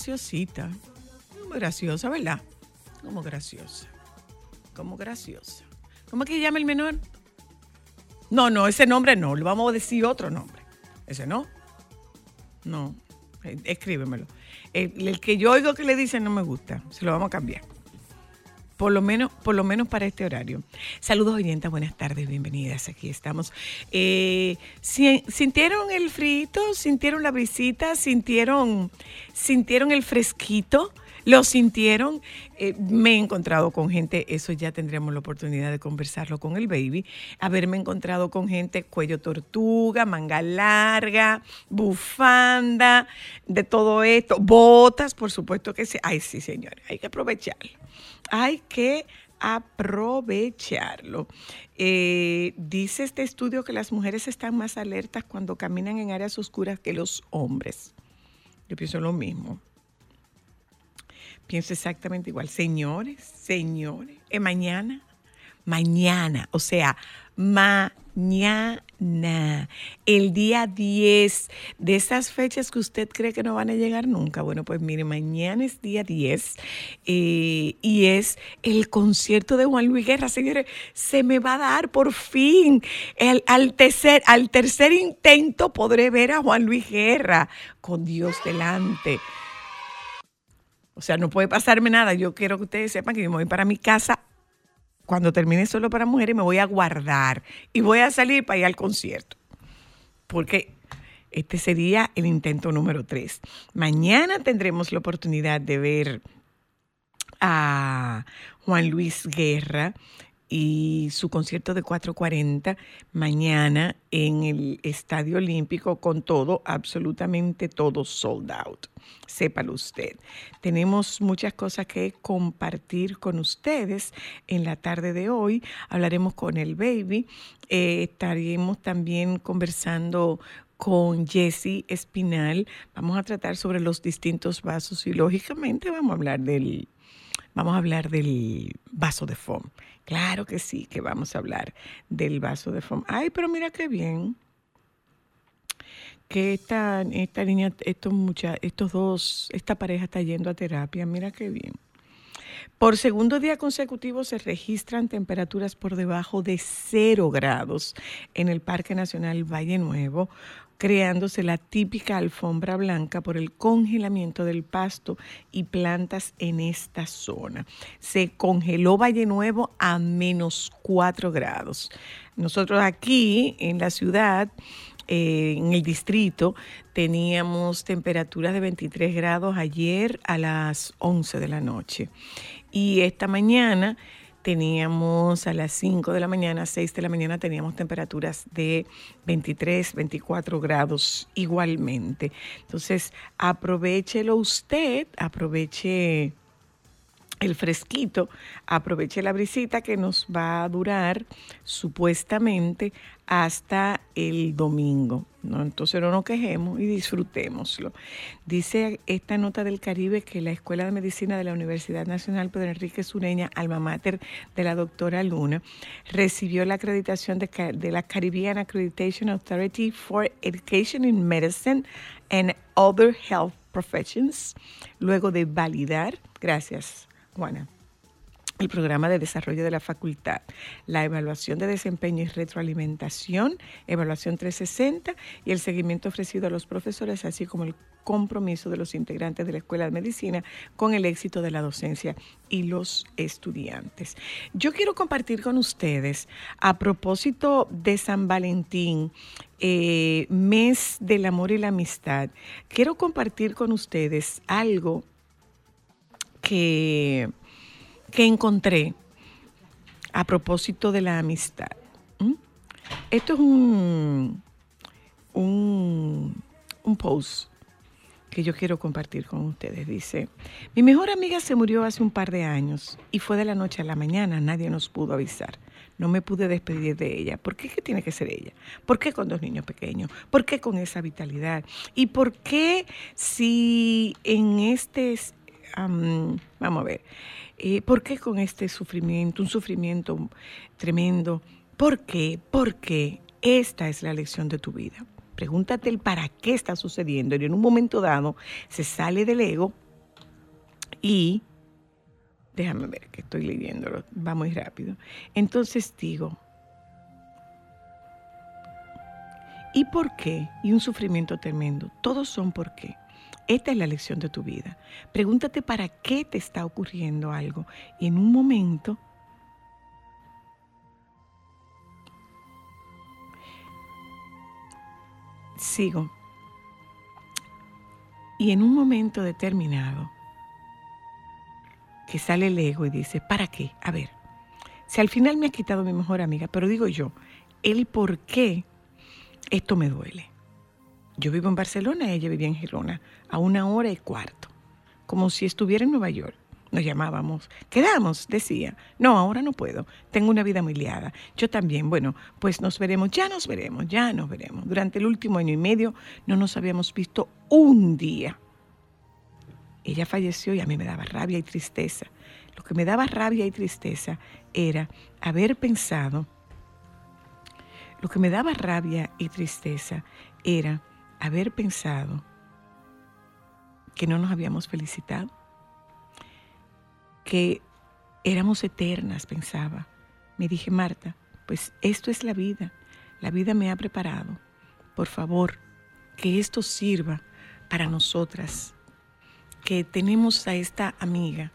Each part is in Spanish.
graciosita. Como graciosa, ¿verdad? Como graciosa. Como graciosa. ¿Cómo que llama el menor? No, no, ese nombre no. Le vamos a decir otro nombre. Ese no. No. Eh, Escríbemelo. El, el que yo oigo que le dicen no me gusta. Se lo vamos a cambiar. Por lo menos, por lo menos para este horario. Saludos oyentas, buenas tardes, bienvenidas. Aquí estamos. Eh, si- ¿Sintieron el frito? ¿Sintieron la brisita? ¿Sintieron, sintieron el fresquito? ¿Lo sintieron? Eh, me he encontrado con gente, eso ya tendremos la oportunidad de conversarlo con el baby. Haberme encontrado con gente cuello tortuga, manga larga, bufanda, de todo esto, botas, por supuesto que sí. Ay, sí, señores, hay que aprovecharlo. Hay que aprovecharlo. Eh, dice este estudio que las mujeres están más alertas cuando caminan en áreas oscuras que los hombres. Yo pienso lo mismo. Pienso exactamente igual. Señores, señores, eh, mañana, mañana, o sea, mañana, el día 10 de esas fechas que usted cree que no van a llegar nunca. Bueno, pues mire, mañana es día 10 eh, y es el concierto de Juan Luis Guerra. Señores, se me va a dar por fin. El- al, tercer, al tercer intento podré ver a Juan Luis Guerra con Dios delante. O sea, no puede pasarme nada. Yo quiero que ustedes sepan que yo me voy para mi casa cuando termine solo para mujeres, me voy a guardar y voy a salir para ir al concierto. Porque este sería el intento número tres. Mañana tendremos la oportunidad de ver a Juan Luis Guerra y su concierto de 440 mañana en el Estadio Olímpico con todo, absolutamente todo sold out. Sépalo usted. Tenemos muchas cosas que compartir con ustedes en la tarde de hoy. Hablaremos con el baby. Eh, estaremos también conversando con Jesse Espinal. Vamos a tratar sobre los distintos vasos y lógicamente vamos a hablar del Vamos a hablar del vaso de foam. Claro que sí, que vamos a hablar del vaso de foam. Ay, pero mira qué bien. Que esta, esta niña, estos, mucha, estos dos, esta pareja está yendo a terapia. Mira qué bien. Por segundo día consecutivo se registran temperaturas por debajo de cero grados en el Parque Nacional Valle Nuevo, creándose la típica alfombra blanca por el congelamiento del pasto y plantas en esta zona. Se congeló Valle Nuevo a menos 4 grados. Nosotros aquí en la ciudad eh, en el distrito teníamos temperaturas de 23 grados ayer a las 11 de la noche. Y esta mañana teníamos a las 5 de la mañana, 6 de la mañana, teníamos temperaturas de 23, 24 grados igualmente. Entonces, aprovechelo usted, aproveche el fresquito, aproveche la brisita que nos va a durar supuestamente hasta el domingo. ¿no? Entonces no nos quejemos y disfrutémoslo. Dice esta nota del Caribe que la Escuela de Medicina de la Universidad Nacional Pedro Enrique Sureña, alma mater de la doctora Luna, recibió la acreditación de, de la Caribbean Accreditation Authority for Education in Medicine and Other Health Professions, luego de validar, gracias El programa de desarrollo de la facultad, la evaluación de desempeño y retroalimentación, evaluación 360 y el seguimiento ofrecido a los profesores, así como el compromiso de los integrantes de la Escuela de Medicina con el éxito de la docencia y los estudiantes. Yo quiero compartir con ustedes, a propósito de San Valentín, eh, mes del amor y la amistad, quiero compartir con ustedes algo que, que encontré a propósito de la amistad. Esto es un, un, un post que yo quiero compartir con ustedes. Dice, mi mejor amiga se murió hace un par de años y fue de la noche a la mañana, nadie nos pudo avisar. No me pude despedir de ella. ¿Por qué tiene que ser ella? ¿Por qué con dos niños pequeños? ¿Por qué con esa vitalidad? ¿Y por qué si en este, am, vamos a ver, eh, ¿por qué con este sufrimiento, un sufrimiento tremendo? ¿Por qué? Porque esta es la lección de tu vida. Pregúntate el para qué está sucediendo y en un momento dado se sale del ego y déjame ver que estoy leyéndolo, va muy rápido. Entonces digo, ¿y por qué? Y un sufrimiento tremendo. Todos son por qué. Esta es la lección de tu vida. Pregúntate para qué te está ocurriendo algo y en un momento sigo. Y en un momento determinado, que sale el ego y dice, ¿para qué? A ver, si al final me ha quitado mi mejor amiga, pero digo yo, el por qué esto me duele. Yo vivo en Barcelona, ella vivía en Girona, a una hora y cuarto, como si estuviera en Nueva York. Nos llamábamos, quedamos, decía. No, ahora no puedo, tengo una vida muy liada. Yo también, bueno, pues nos veremos, ya nos veremos, ya nos veremos. Durante el último año y medio no nos habíamos visto un día. Ella falleció y a mí me daba rabia y tristeza. Lo que me daba rabia y tristeza era haber pensado, lo que me daba rabia y tristeza era haber pensado que no nos habíamos felicitado, que éramos eternas, pensaba. Me dije, Marta, pues esto es la vida. La vida me ha preparado. Por favor, que esto sirva para nosotras, que tenemos a esta amiga,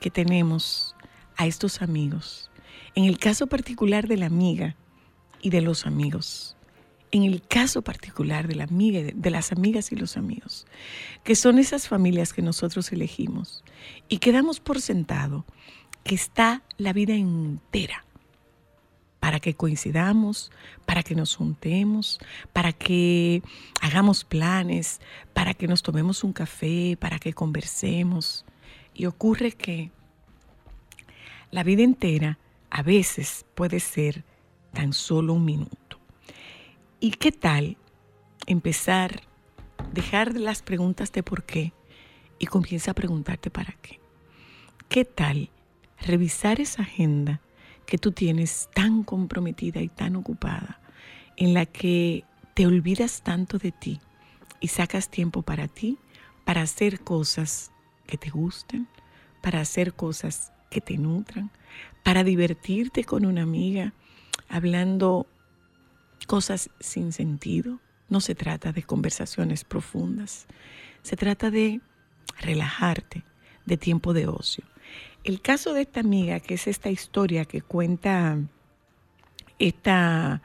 que tenemos a estos amigos. En el caso particular de la amiga y de los amigos. En el caso particular de las amigas y los amigos, que son esas familias que nosotros elegimos y que damos por sentado que está la vida entera para que coincidamos, para que nos juntemos, para que hagamos planes, para que nos tomemos un café, para que conversemos. Y ocurre que la vida entera a veces puede ser tan solo un minuto. ¿Y qué tal empezar, dejar las preguntas de por qué y comienza a preguntarte para qué? ¿Qué tal revisar esa agenda que tú tienes tan comprometida y tan ocupada, en la que te olvidas tanto de ti y sacas tiempo para ti, para hacer cosas que te gusten, para hacer cosas que te nutran, para divertirte con una amiga, hablando cosas sin sentido. No se trata de conversaciones profundas, se trata de relajarte, de tiempo de ocio. El caso de esta amiga, que es esta historia que cuenta esta,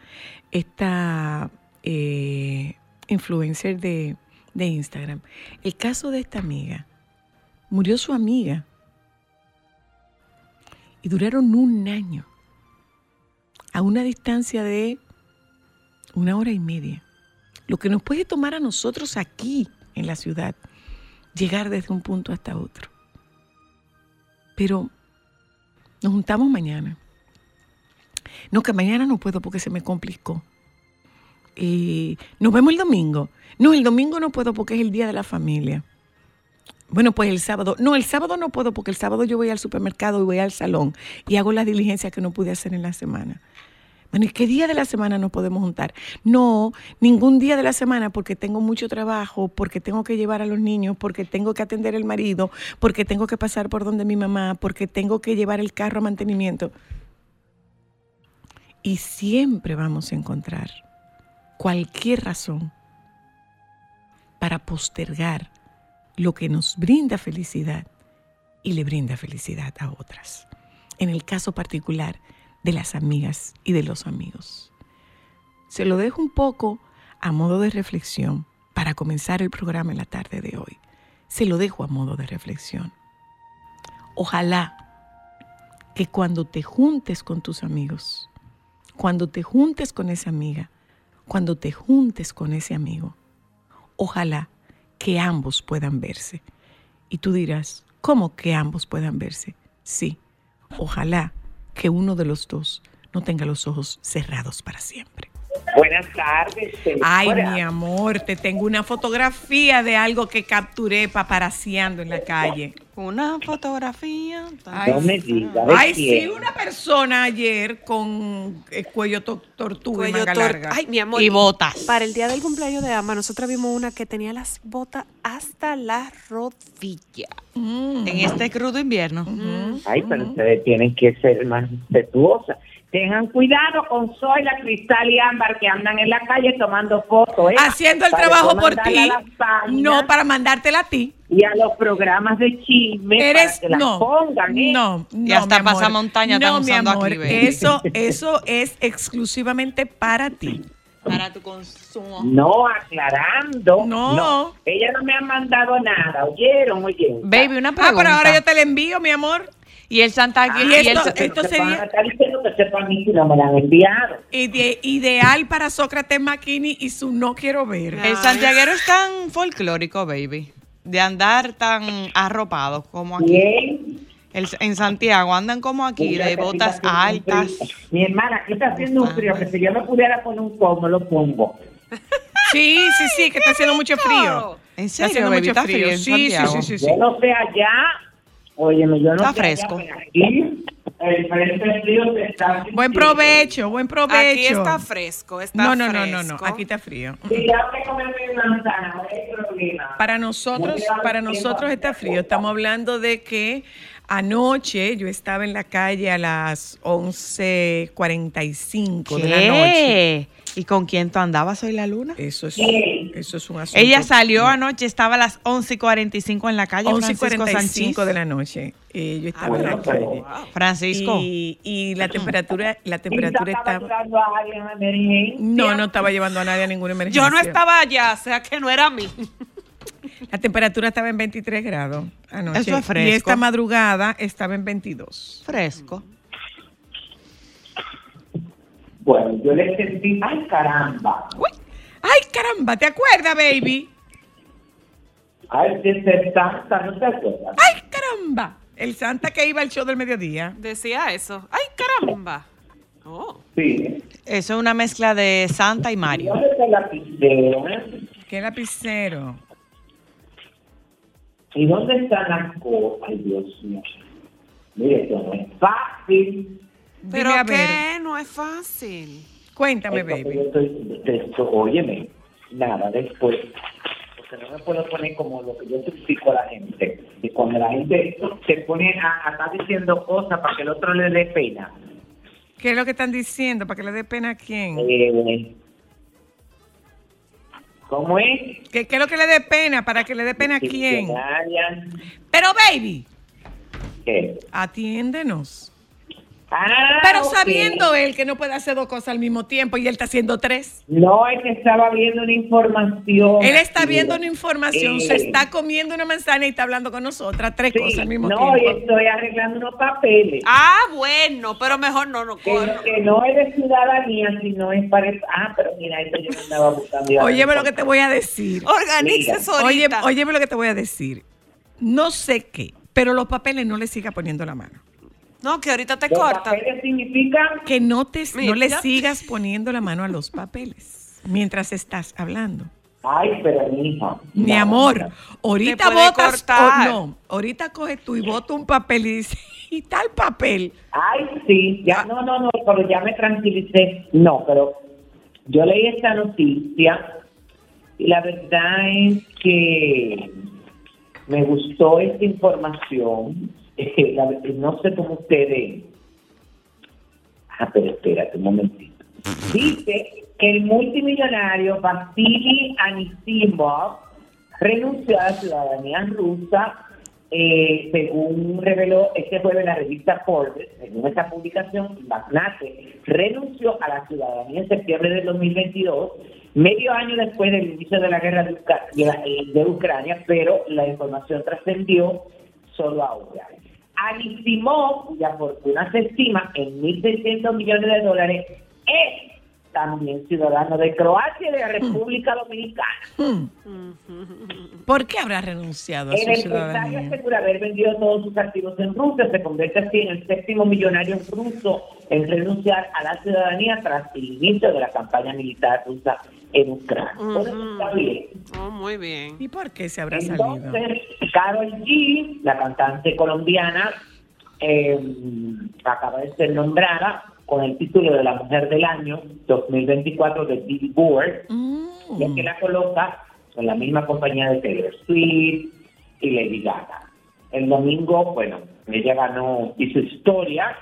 esta eh, influencer de, de Instagram, el caso de esta amiga, murió su amiga y duraron un año a una distancia de una hora y media. Lo que nos puede tomar a nosotros aquí en la ciudad, llegar desde un punto hasta otro. Pero nos juntamos mañana. No, que mañana no puedo porque se me complicó. Y nos vemos el domingo. No, el domingo no puedo porque es el día de la familia. Bueno, pues el sábado. No, el sábado no puedo porque el sábado yo voy al supermercado y voy al salón y hago las diligencias que no pude hacer en la semana. ¿Y qué día de la semana nos podemos juntar? No, ningún día de la semana porque tengo mucho trabajo, porque tengo que llevar a los niños, porque tengo que atender al marido, porque tengo que pasar por donde mi mamá, porque tengo que llevar el carro a mantenimiento. Y siempre vamos a encontrar cualquier razón para postergar lo que nos brinda felicidad y le brinda felicidad a otras. En el caso particular de las amigas y de los amigos. Se lo dejo un poco a modo de reflexión para comenzar el programa en la tarde de hoy. Se lo dejo a modo de reflexión. Ojalá que cuando te juntes con tus amigos, cuando te juntes con esa amiga, cuando te juntes con ese amigo, ojalá que ambos puedan verse. Y tú dirás, ¿cómo que ambos puedan verse? Sí, ojalá que uno de los dos no tenga los ojos cerrados para siempre. Buenas tardes. Ay, señora. mi amor, te tengo una fotografía de algo que capturé paparaseando en la calle. Una fotografía. Ay, No me diga. ¿de Ay, sí, una persona ayer con el cuello to- tortuga y Cuello manga tor- larga. Ay, mi amor. Y botas. Para el día del cumpleaños de Ama, nosotros vimos una que tenía las botas hasta la rodilla. Mm. En este crudo invierno. Ay, pero ustedes tienen que ser más respetuosas. Tengan cuidado con Zoila, Cristal y Ámbar que andan en la calle tomando fotos. ¿eh? Haciendo el Para trabajo por ti, no para mandártela a ti. Y a los programas de chisme Eres para que las no, pongan. ¿eh? no, no, Y hasta mi amor. pasamontaña no, mi amor, aquí, eso, eso es exclusivamente para ti. Para tu consumo. No, aclarando. No. Ella no me ha mandado nada. ¿Oyeron? ¿Oyeron? Baby, una Ah, pregunta. pero ahora yo te la envío, mi amor. Y el Santa Ah, y, y el, esto- sería- que no me la han enviado. Ide- ideal para Sócrates Makini y su no quiero ver. el santiaguero es tan folclórico, baby. De andar tan arropado como aquí. Bien. El- en Santiago andan como aquí, de botas está haciendo altas. Mi hermana, aquí está haciendo un frío que si yo me pudiera poner un pomo, lo pongo. Sí, sí, sí, que está haciendo mucho frío. ¿En Está serio, haciendo baby? mucho ¿Está frío. frío en Sí, sí, Santiago? sí, sí, sí. Yo no sé allá, óyeme, yo no Está fresco. allá, pero aquí el frente frío se está Buen provecho, buen provecho. Aquí está fresco, está no, no, no, no, no, aquí está frío. Si ya me comen mi manzana, no hay problema. Para nosotros, para nosotros está frío. Estamos hablando de que anoche yo estaba en la calle a las 11:45 de la noche. ¿Y con quién tú andabas hoy la luna? Eso es, eso es un asunto. Ella salió anoche, estaba a las 11 y 45 en la calle. 11:45 Francisco de la noche. Eh, yo estaba en la pero- calle. Francisco. Y, y la temperatura, la temperatura estaba a alguien en emergencia. No, no estaba llevando a nadie a ninguna emergencia. Yo no estaba allá, o sea que no era a mí. La temperatura estaba en 23 grados anoche. Eso es fresco. Y esta madrugada estaba en 22. Fresco. Bueno, yo le sentí, ay caramba, ¡Ay, caramba! ¿Te acuerdas, baby? ay, que ser santa, ¿no te acuerdas? ¡Ay, caramba! El Santa que iba al show del mediodía. Decía eso. ¡Ay, caramba! Oh. Sí. Eso es una mezcla de Santa y ¿Y Mario. dónde está el lapicero? eh? ¿Qué lapicero? ¿Y dónde están las cosas? Ay, Dios mío. Mire, esto no es fácil. ¿Pero Dime a qué? ver. No es fácil. Cuéntame, baby. yo estoy- de esto, óyeme, nada, después, porque no me puedo poner como lo que yo explico a la gente. Y cuando la gente se pone a, a estar diciendo cosas para que el otro le dé pena. ¿Qué es lo que están diciendo? ¿Para que le dé pena a quién? Eh, ¿Cómo es? ¿Qué, qué es lo que le dé pena? ¿Para que le dé pena a quién? Pero, baby, ¿qué? atiéndenos. Ah, Pero ok. sabiendo él que no puede hacer dos cosas al mismo tiempo y él está haciendo tres. No, es que estaba viendo una información. Él está viendo una información, Eh, se está comiendo una manzana y está hablando con nosotras, tres sí, cosas al mismo No, y tiempo. estoy arreglando unos papeles. Ah, bueno, pero mejor no, no. Que, que no es de ciudadanía, sino es para... Ah, pero mira, eso yo no andaba buscando. Óyeme lo que te voy a decir. Organices Oye, ahorita. óyeme lo que te voy a decir. No sé qué, pero los papeles no le siga poniendo la mano. No, que ahorita te Los cortan. papeles significan... Que no, te, no le sigas poniendo la mano a los papeles mientras estás hablando. Ay, pero. Mi no, amor, no. ahorita botas cortar. o no, ahorita coge tú y bota un papel y dice, y tal papel. Ay, sí, ya, Ah. no, no, no, pero ya me tranquilicé. No, pero yo leí esta noticia y la verdad es que me gustó esta información. Eh, la- no sé cómo ustedes. Ah, pero espérate un momentito. Dice que el multimillonario Vasily Anisimov renunció a la ciudadanía rusa, eh, según reveló este jueves la revista Forbes, según esta publicación, magnate renunció a la ciudadanía en septiembre del 2022, medio año después del inicio de la guerra de, de Ucrania, pero la información trascendió solo ahora. Anisimov, cuya fortuna se estima en 1.600 millones de dólares, es también ciudadano de Croacia y de la República Dominicana. ¿Por qué habrá renunciado a El su empresario ciudadanía? asegura haber vendido todos sus activos en Rusia, se convierte así en el séptimo millonario ruso en renunciar a la ciudadanía tras el inicio de la campaña militar rusa en Ucrania. Por eso está bien. Oh, muy bien. ¿Y por qué se habrá salido? Entonces, Carol G, la cantante colombiana, eh, acaba de ser nombrada con el título de la Mujer del Año 2024 de Billboard, Mm. ya que la coloca en la misma compañía de Taylor Swift y Lady Gaga. El domingo, bueno, ella ganó, hizo historia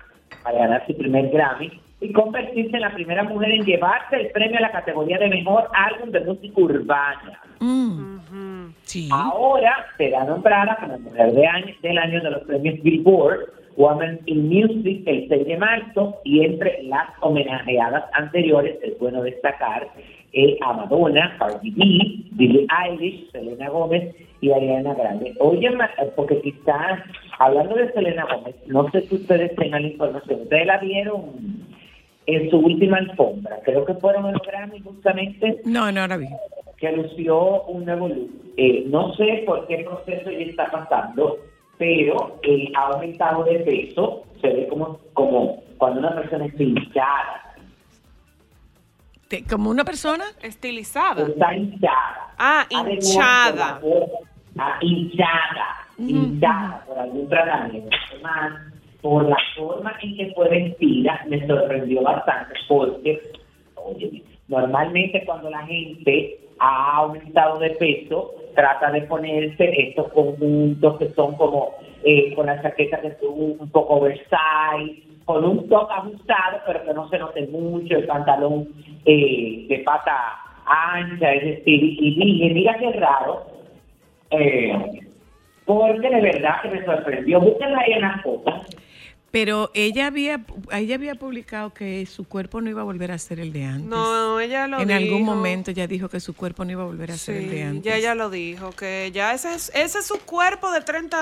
al ganar su primer Grammy y convertirse en la primera mujer en llevarse el premio a la categoría de mejor álbum de música urbana. Mm. Sí. Ahora será nombrada como mujer de año, del año de los premios Billboard Women in Music el 6 de marzo y entre las homenajeadas anteriores es bueno destacar eh, a Madonna, Cardi B, Billie Eilish, Selena Gómez y Ariana Grande. Oye, eh, porque quizás, hablando de Selena Gómez, no sé si ustedes tengan la información, ustedes la vieron en su última alfombra, creo que fueron los Grammy justamente No, no la vi. que lució un nuevo look. Eh, no sé por qué proceso ella está pasando, pero eh, ha aumentado de peso. Se ve como, como cuando una persona está hinchada. Como una persona. Estilizada. Está hinchada. Ah, hinchada. ah, hinchada. Hinchada por algún tratamiento. Más por la forma en que fue vestida, me sorprendió bastante porque, oye, normalmente cuando la gente ha aumentado de peso, trata de ponerse estos conjuntos que son como eh, con la chaqueta que es un, poco oversize, con un top ajustado, pero que no se note mucho, el pantalón eh, de pata ancha, es decir, y dije, mira qué raro, eh, porque de verdad que me sorprendió. Búsquenla ahí en las fotos. Pero ella había, ella había publicado que su cuerpo no iba a volver a ser el de antes. No, ella lo en dijo. algún momento ella dijo que su cuerpo no iba a volver a ser el de antes. ya ella lo dijo, que ya ese es, ese es su cuerpo de 30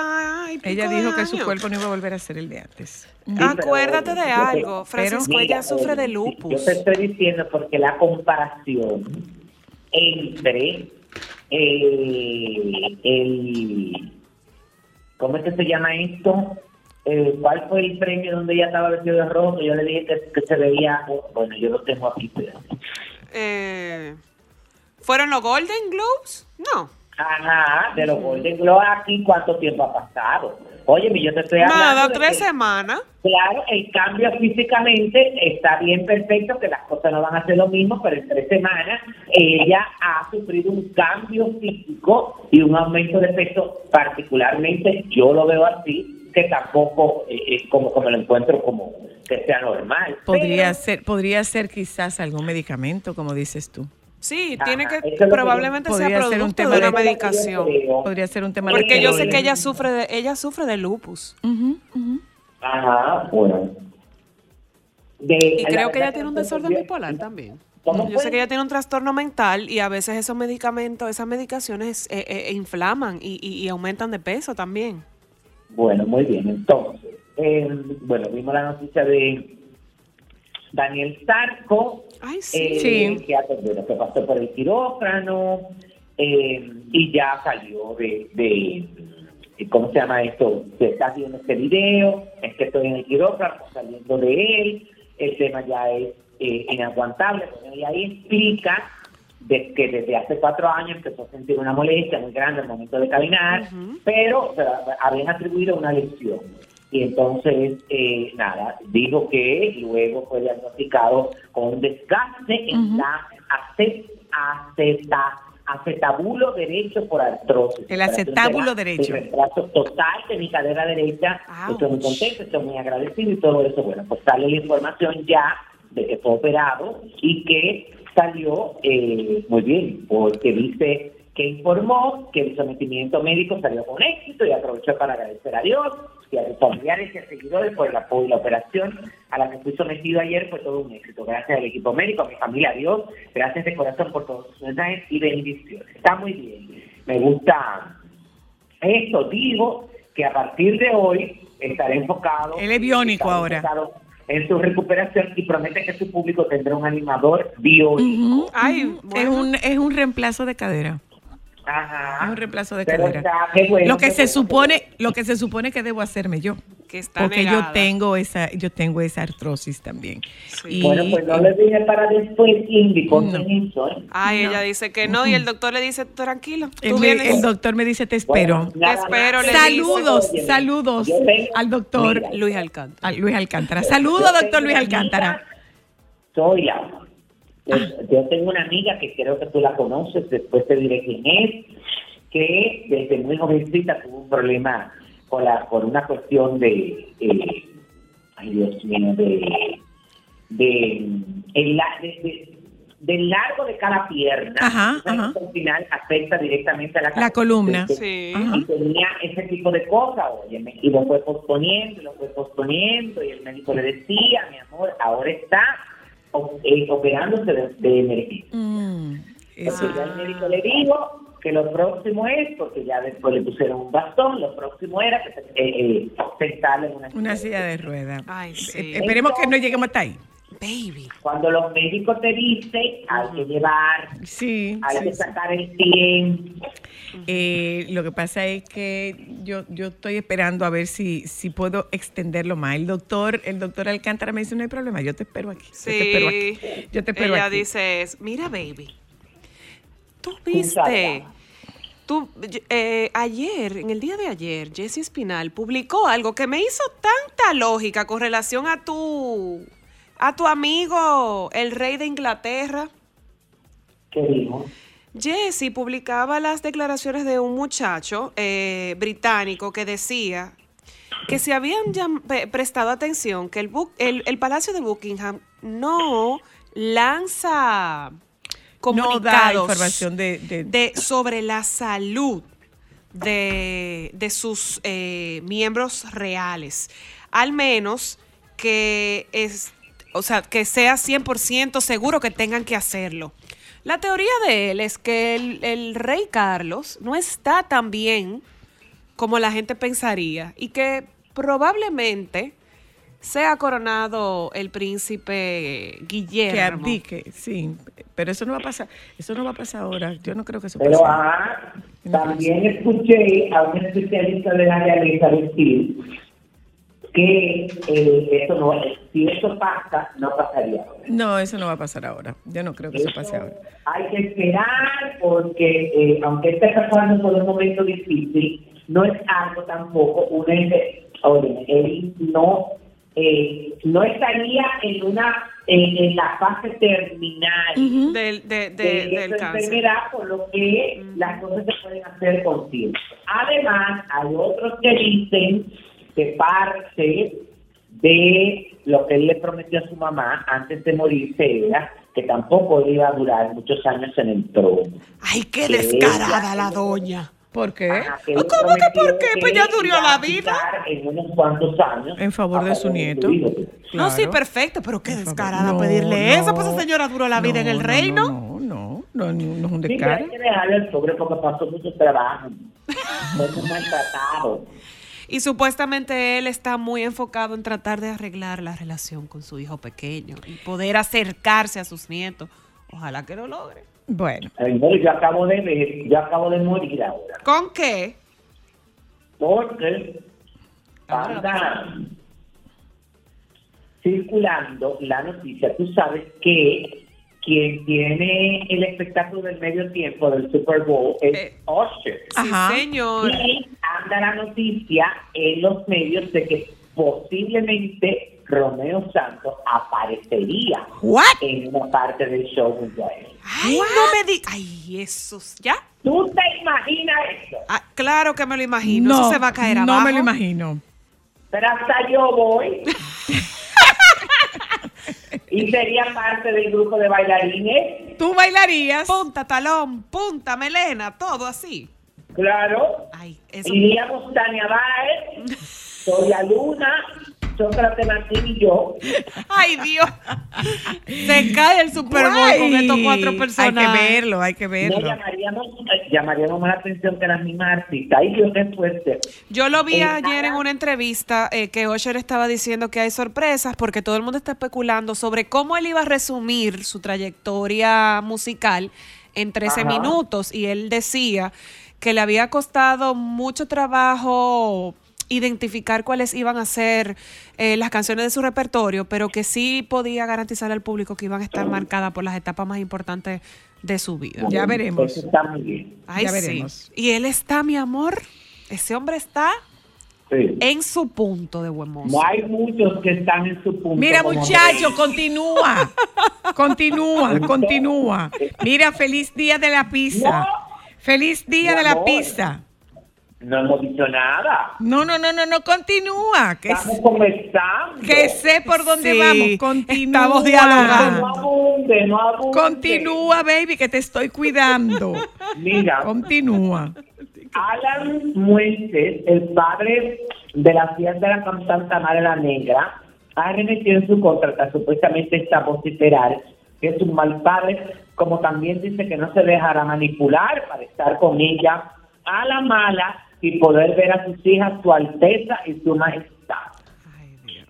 y pico Ella de dijo que su cuerpo no iba a volver a ser el de antes. Sí, pero- Acuérdate de algo, Francisco, Mira, ella sufre de lupus. Yo te estoy diciendo porque la comparación entre eh, el... ¿Cómo es que se llama esto? Eh, ¿Cuál fue el premio donde ella estaba vestida de rojo? Yo le dije que, que se veía... Bueno, yo lo tengo aquí. pero- Eh, ¿Fueron los Golden Globes? No. Ajá, de los Golden Globes aquí, ¿cuánto tiempo ha pasado? Oye, yo te estoy hablando... Nada, de tres que- semanas. Claro, el cambio físicamente está bien perfecto, que las cosas no van a ser lo mismo, pero en tres semanas ella ha sufrido un cambio físico y un aumento de peso, particularmente yo lo veo así, que tampoco eh, es como, como lo encuentro como que sea normal. Podría Pero- ser, podría ser quizás algún medicamento, como dices tú. Sí, Ajá, tiene que, lo que probablemente sea Podría ser un producto tema de de- una medicación. Podría ser un tema de Porque yo sé que ella sufre de, ella sufre de lupus. Ujú, ujú. Ajá, bueno. De- Y la creo que ella tiene un desorden bipolar también. ¿Cómo Yo fue? sé que ella tiene un trastorno mental y a veces esos medicamentos, esas medicaciones eh, eh, inflaman y, y- y aumentan de peso también. Bueno, muy bien. Entonces, eh, bueno, vimos la noticia de Daniel Sarco, Ay, sí. eh, Sí. que, bueno, que pasó por el quirófano eh, y ya salió de, de, ¿cómo se llama esto? Se está viendo este video, es que estoy en el quirófano, saliendo de él, el tema ya es eh, inaguantable, bueno, y ahí explica de que desde hace cuatro años empezó a sentir una molestia muy grande al momento de caminar, pero o sea, habían atribuido una lesión. Y entonces, eh, nada, dijo que luego fue diagnosticado con un desgaste en la acet- aceta- acetabulo derecho por artrosis. El acetábulo El derecho. retraso total de mi cadera derecha. Ouch. Estoy muy contento, estoy muy agradecido y todo eso. Bueno, pues sale la información ya de que fue operado y que salió eh, muy bien, porque dice que informó que el sometimiento médico salió con éxito y aprovechó para agradecer a Dios y a sus familiares y a seguidores por el apoyo y la operación a la que fui sometido ayer fue todo un éxito. Gracias al equipo médico, a mi familia, a Dios, gracias de corazón por todos sus mensajes y bendiciones. Está muy bien. Me gusta esto. Digo que a partir de hoy estaré enfocado. Él es biónico ahora. enfocado en su recuperación y promete que su público tendrá un animador biónico. Ujú, Ay, ujú. bueno. es, un, es un reemplazo de cadera. Ajá. Es un reemplazo de Pero cadera. está- qué bueno lo que se supone, lo que se supone que debo hacerme yo. Que está Porque yo tengo esa, yo tengo esa artrosis también. Sí. Y- Bueno, pues no le dije para después, Indy, ponte No. ¿eh? Ay, ella dice que no y el doctor le dice, tranquilo, el, tú me- vienes. el doctor me dice te espero. Bueno, nada espero, le saludos, saludos tengo- al doctor Mira, Luis Alcántara. a Luis Alcántara. Saludos, doctor Luis Alcántara. amiga, Zoila. Yo, yo tengo una amiga que creo que tú la conoces, después te diré quién es, que desde muy jovencita tuvo un problema con, la, con una cuestión de, eh, ay Dios mío, de, de, de- de- del largo de cada pierna. Ajá, ajá. Al final afecta directamente a la, La columna. Sí. Y tenía ese tipo de cosas, óyeme, y lo fue posponiendo, lo fue posponiendo, y el médico le decía, mi amor, ahora está eh, operándose de, de emergencia. Mm, eso. Entonces ya el médico le dijo que lo próximo es, porque ya después le pusieron un bastón, lo próximo era que se- eh, eh, sentarle en una, Una silla de ruedas. Ay, sí. Eh, Esperemos que no lleguemos hasta ahí. Baby. Cuando los médicos te dicen, hay que llevar, Sí, hay sí, que sí. sacar el tiempo. Eh, lo que pasa es que yo, yo estoy esperando a ver si, si puedo extenderlo más. El doctor, el doctor Alcántara me dice, no hay problema, yo te espero aquí. Yo te espero Sí. aquí. Yo te espero Ella aquí. dice, mira, baby, tú viste, tú, eh, ayer, en el día de ayer, Jesse Espinal publicó algo que me hizo tanta lógica con relación a tu, a tu amigo, el rey de Inglaterra. ¿Qué dijo? Jesse publicaba las declaraciones de un muchacho eh, británico que decía que se habían prestado atención que el, Bu- el, el Palacio de Buckingham no lanza no da información de, de- de- sobre la salud de, de sus eh, miembros reales. Al menos que es, o sea, que sea 100% seguro que tengan que hacerlo. La teoría de él es que el, el rey Carlos no está tan bien como la gente pensaría y que probablemente sea coronado el príncipe Guillermo. que abdique, sí. Pero eso no va a pasar, eso no va a pasar ahora. Yo no creo que eso pase. Pero ah, también escuché a un especialista de la realeza decir que eh, eso no, si eso pasa, no pasaría ahora. No, eso no va a pasar ahora. Yo no creo que eso pase ahora. Hay que esperar porque eh, aunque esté pasando por un momento difícil, no es algo tampoco una oye, él no eh, no estaría en una en, en la fase terminal del, de- de- de del esa cáncer. enfermedad, por lo que las cosas se pueden hacer con tiempo. Además, hay otros que dicen que parte de lo que él le prometió a su mamá antes de morirse era que tampoco iba a durar muchos años en el trono. Ay, qué Que descarada la doña. ¿Por qué? Ajá, él ¿Cómo que por qué? Pues ya duró la vida. En unos cuantos años. En favor de su nieto. No, sí, perfecto, pero qué descarada No, pedirle eso. Pues esa señora duró la vida en el No, reino. No, no, no, no, no es un Sí, descaro. hay que dejarle al pobre porque pasó mucho trabajo. Fue maltratado. Y supuestamente él está muy enfocado en tratar de arreglar la relación con su hijo pequeño y poder acercarse a sus nietos. Ojalá que lo logre. Bueno, yo acabo de ver, yo acabo de morir ahora. ¿Con qué? Porque anda circulando la noticia. Tú sabes que quien tiene el espectáculo del medio tiempo del Super Bowl es Eh. Usher. Ajá. Sí, señor. Y anda la noticia en los medios de que posiblemente Romeo Santos aparecería ¿what? en una parte del show junto a él. Ay, no me di. Ay, esos. ¿Ya? ¿Tú te imaginas eso? Ah, claro que me lo imagino. Eso se va a caer no abajo. me lo imagino. Pero hasta yo voy. y sería parte del grupo de bailarines. ¿Tú bailarías? Punta, talón, punta, melena, todo así. Claro. Ay, eso. Iríamos Tania Baez, Soria Luna, Chocolate Martín y yo. Ay, Dios. Se cae el Super Bowl con estos cuatro Hay personajes. que verlo, hay que No verlo. llamaríamos, eh, llamaríamos más la atención que las mismas artistas. Ay, Dios, qué fuerte. Yo lo vi Eh, ayer en una entrevista eh, que Osher estaba diciendo que hay sorpresas porque todo el mundo está especulando sobre cómo él iba a resumir su trayectoria musical en 13 Ajá. minutos y él decía que le había costado mucho trabajo identificar cuáles iban a ser eh, las canciones de su repertorio, pero que sí podía garantizar al público que iban a estar marcadas por las etapas más importantes de su vida. Ya veremos. Eso está muy bien. Ay, Ya sí. veremos. Y él está, mi amor, ese hombre está Sí. en su punto de buen mozo. No hay muchos que están en su punto. Mira, como muchacho, Rey. continúa. Continúa, continúa. Mira, feliz día de la pizza. No. Feliz día Mi de la pizza. No hemos dicho nada. No, no, no, no, no, continúa. Que, Estamos comenzando. que sé por dónde Sí, vamos. Continúa. estamos dialogando. No abunde, no abunde. Continúa, baby, que te estoy cuidando. Mira, Continúa. Alan Muentes, el padre de la fiesta de la cantante Amara la Negra, ha remitido en su contra que supuestamente esta vociferar que es un mal padre, como también dice que no se dejará manipular para estar con ella a la mala y poder ver a sus hijas su alteza y su majestad.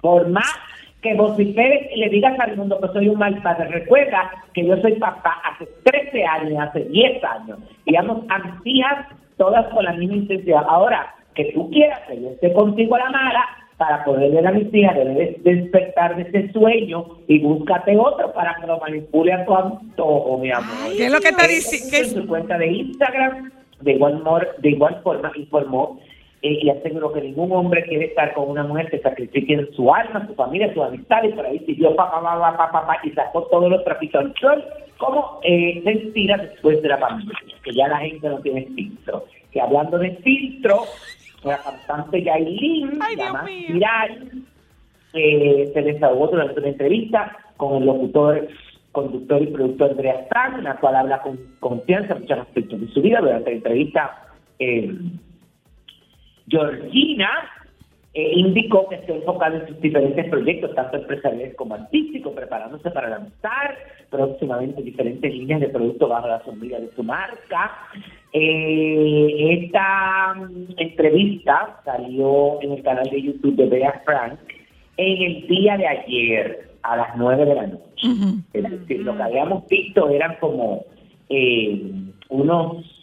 Por más que vociferes y le digas al mundo que soy un mal padre, recuerda que yo soy papá hace 13 años, hace 10 años, y mis hijas todas con la misma intensidad. Ahora, que tú quieras que yo esté contigo a la mala, para poder ver a mis hijas, debes despertar de ese sueño y búscate otro para que lo manipule a tu antojo, mi amor. ¿Qué es lo que está diciendo? En su cuenta de Instagram, de igual, mor- de igual forma, informó eh, y aseguró que ningún hombre quiere estar con una mujer que sacrifique su alma, su familia, su amistad, y por ahí siguió pa, pa, pa, pa, pa, pa, pa, y sacó todos los trapitos al sol, como eh, mentira después de la pandemia, que ya la gente no tiene filtro. Que hablando de filtro, la cantante Yailin, Ay, la más viral, eh, se desahogó durante una entrevista con el locutor, conductor y productor Andrea Frank, en la cual habla con confianza muchos aspectos de su vida. Durante la entrevista, eh, Georgina eh, indicó que está enfocada en sus diferentes proyectos, tanto empresariales como artísticos, preparándose para lanzar próximamente diferentes líneas de productos bajo la sombrilla de su marca. Eh, esta mm, entrevista salió en el canal de YouTube de Bea Frank en el día de ayer a las 9 de la noche. Es decir, lo que habíamos visto eran como eh, unos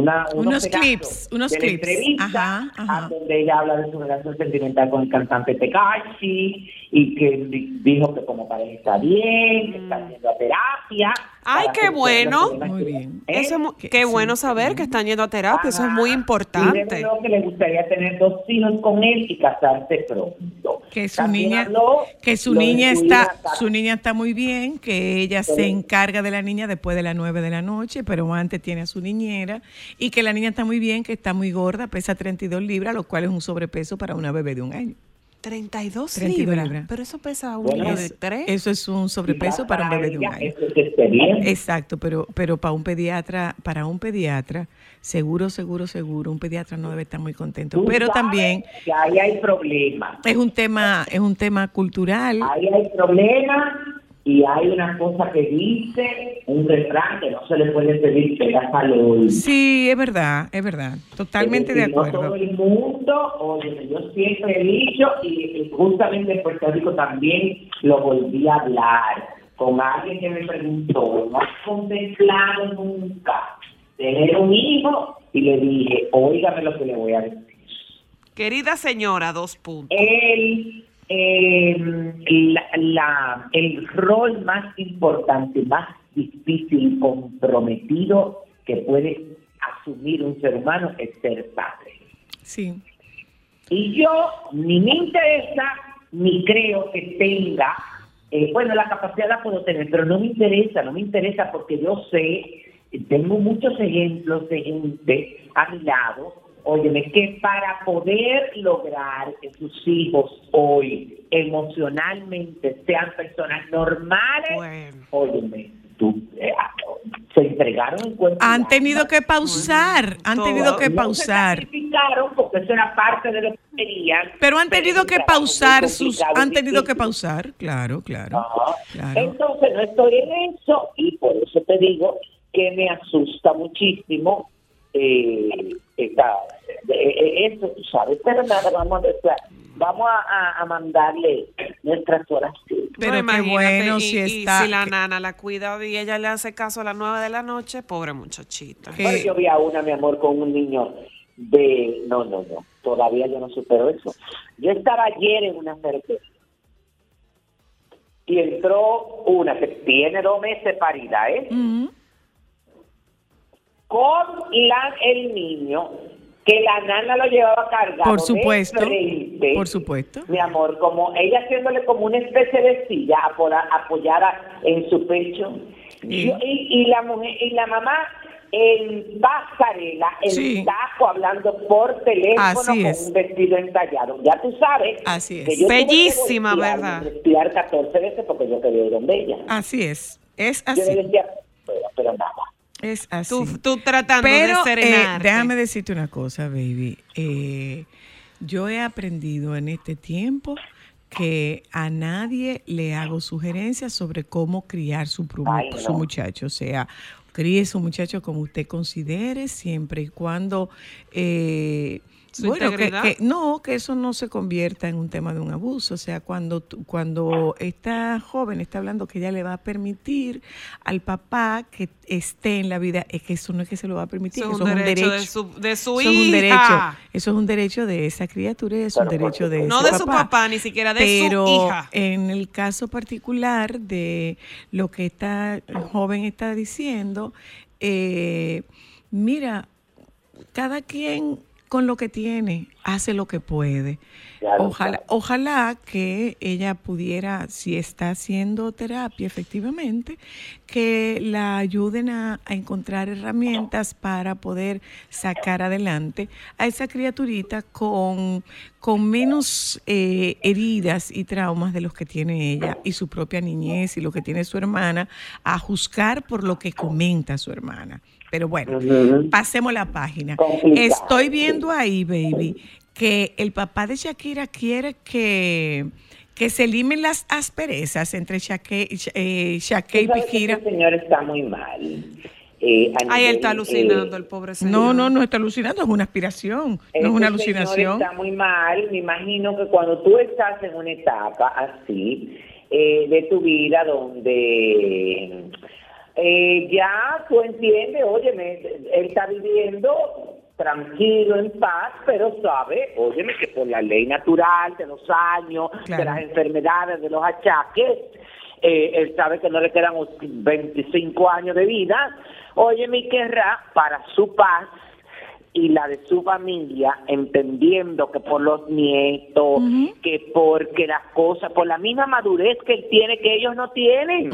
una, Unos clips, unos de la clips. entrevista Ajá, ajá. a donde ella habla de su relación sentimental con el cantante Tekashi y que di- dijo que como pareja está bien, que está haciendo terapia. Ay, qué bueno. Muy que- bien. ¿Eh? Eso es qué sí, bueno sí. saber que están yendo a terapia, eso es muy Y importante. reveló que le gustaría tener dos hijos con él y casarse pronto. que su También niña habló que su niña está su niña está muy bien que ella se encarga de la niña después de las 9 de la noche pero antes tiene a su niñera y que la niña está muy bien que está muy gorda pesa 32 libras lo cual es un sobrepeso para una bebé de un año 32, 32 libras. libras. Pero eso pesa un Bueno, de Es- tres. eso es un sobrepeso para un bebé de un año eso es experiencia. Exacto, pero pero para un pediatra, para un pediatra, seguro, seguro, seguro, un pediatra no debe estar muy contento. Tú Pero también que ahí hay problemas. es un tema, es un tema cultural. Ahí hay problemas y hay una cosa que dice un refrán que no se le puede pedir pegas al oído. Sí, es verdad, es verdad. Totalmente de Es decir, No acuerdo. todo el mundo, oye, yo siempre he dicho, y, y justamente en Puerto Rico también lo volví a hablar con alguien que me preguntó, ¿no has contemplado nunca tener un hijo? Y le dije, óigame lo que le voy a decir. Querida señora, dos puntos. el, eh, la, la- el rol más importante, más difícil y comprometido que puede asumir un ser humano es ser padre. Sí. Y yo ni me interesa, ni creo que tenga, eh, bueno, la capacidad la puedo tener, pero no me interesa, no me interesa porque yo sé, tengo muchos ejemplos de gente a mi lado, óyeme, que para poder lograr que sus hijos hoy emocionalmente sean personas normales, Bueno. óyeme, tú, eh, se entregaron en y Han tenido que pausar, han todo. tenido que No se pausar. sacrificaron porque eso era parte de lo que querían. Pero han tenido que pausar sus, han tenido que pausar, claro, claro. Claro. Entonces no estoy en eso y por eso te digo que me asusta muchísimo eh, esta- eh, eh, eso, tú sabes. Pero nada, vamos a, estar- vamos a, mandarle nuestras oraciones. Pero No, qué imagínate, bueno y- si y está- si la que- nana la cuida y ella le hace caso a las 9 de la noche, pobre muchachita. Bueno, yo vi a una, mi amor, con un niño de... No, no, no. Todavía yo no supero eso. Yo estaba ayer en una cerveza y entró una que tiene dos meses parida, ¿eh? Con la, el niño que la nana lo llevaba cargado. Por de supuesto, frente, por supuesto. Mi amor, como ella haciéndole como una especie de silla apoyada en su pecho. Sí. Y, y la mujer y la mamá en pasarela, en Sí. taco, hablando por teléfono Así con es. un vestido entallado. Ya tú sabes. Así es. que yo que Bellísima, y ¿verdad? respirar 14 veces porque yo quería ir donde ella. Así es, es Yo le así, decía, pero, pero nada. Es así. Tú, tú tratando Pero de eh, serenarte. déjame decirte una cosa, baby. Eh, yo he aprendido en este tiempo que a nadie le hago sugerencias sobre cómo criar su, pru- Ay, no. su muchacho. O sea, críe su muchacho como usted considere, siempre y cuando... eh, Su bueno, que, integridad. que- no, que eso no se convierta en un tema de un abuso. O sea, cuando, cuando esta joven está hablando que ella le va a permitir al papá que esté en la vida, es que eso no es que se lo va a permitir, Eso es eso un es un derecho derecho. de su, de su Eso es un hija. derecho, eso es un derecho de esa criatura y es un derecho de No ese de su papá, ni siquiera de su Pero hija. en el caso particular de lo que esta joven está diciendo, eh, mira, cada quien con lo que tiene hace lo que puede. Claro, Ojalá, claro. ojalá que ella pudiera, si está haciendo terapia efectivamente, que la ayuden a, a encontrar herramientas para poder sacar adelante a esa criaturita con, con menos eh, heridas y traumas de los que tiene ella y su propia niñez y lo que tiene su hermana, a juzgar por lo que comenta su hermana. Pero bueno, Ujú. pasemos la página. Complicado. Estoy viendo ahí, baby, que el papá de Shakira quiere que, que se limen las asperezas entre Shake, eh, Shakira y Piquira. este señor está muy mal. Eh, él está alucinando, eh, el pobre señor. No, no, no está alucinando, es una aspiración, no es Ese una señor alucinación. Está muy mal. Me imagino que cuando tú estás en una etapa así eh, de tu vida donde eh, ya tú entiendes, óyeme, él está viviendo tranquilo, en paz, pero sabe, óyeme, que por la ley natural de los años, Claro. de las enfermedades, de los achaques, eh, él sabe que no le quedan 25 años de vida, óyeme, y querrá para su paz y la de su familia, entendiendo que por los nietos, que porque las cosas, por la misma madurez que él tiene que ellos no tienen.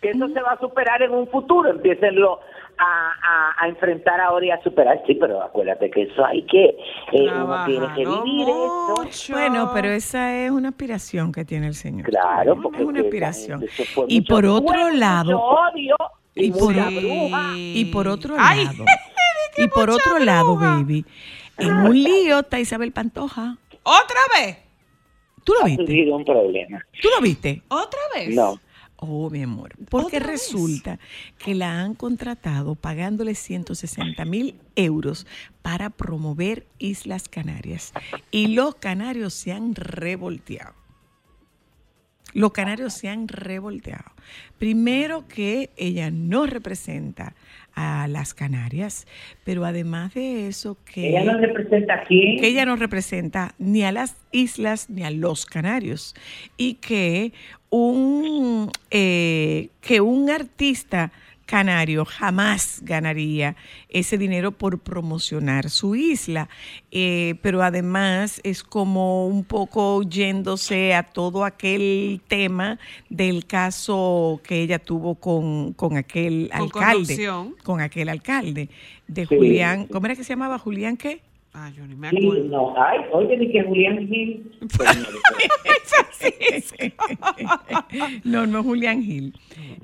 Que eso se va a superar en un futuro, empiecenlo a, a, a enfrentar ahora y a superar, sí, pero acuérdate que eso hay que, eh, uno tiene que vivir eso. Bueno, pero esa es una aspiración que tiene el señor. Claro, Es porque una que aspiración. Y mucho por otro lado, odio y, y por- mucha Sí. bruja. Y por otro Ay, lado, y por otro lado, baby, en un lío está Isabel Pantoja. ¿Otra vez? ¿Tú lo Ha viste? surgido un problema. ¿Tú lo viste? ¿Otra vez? No. Oh, mi amor. Porque resulta que la han contratado pagándole 160 mil euros para promover Islas Canarias. Y los canarios se han revolteado. Los canarios se han revolteado. Primero que ella no representa a las Canarias, pero además de eso que Ella no representa aquí. que ella no representa ni a las islas ni a los canarios y que un eh, que un artista canario jamás ganaría ese dinero por promocionar su isla, Eh, pero además es como un poco yéndose a todo aquel tema del caso que ella tuvo con, con aquel Con alcalde, corrupción. con aquel alcalde de Sí. Julián, ¿cómo era que se llamaba? Julián qué? Ah, yo ni me Sí, acuerdo. no, ay, oye, ni que Julián Gil. no, no es Julián Gil.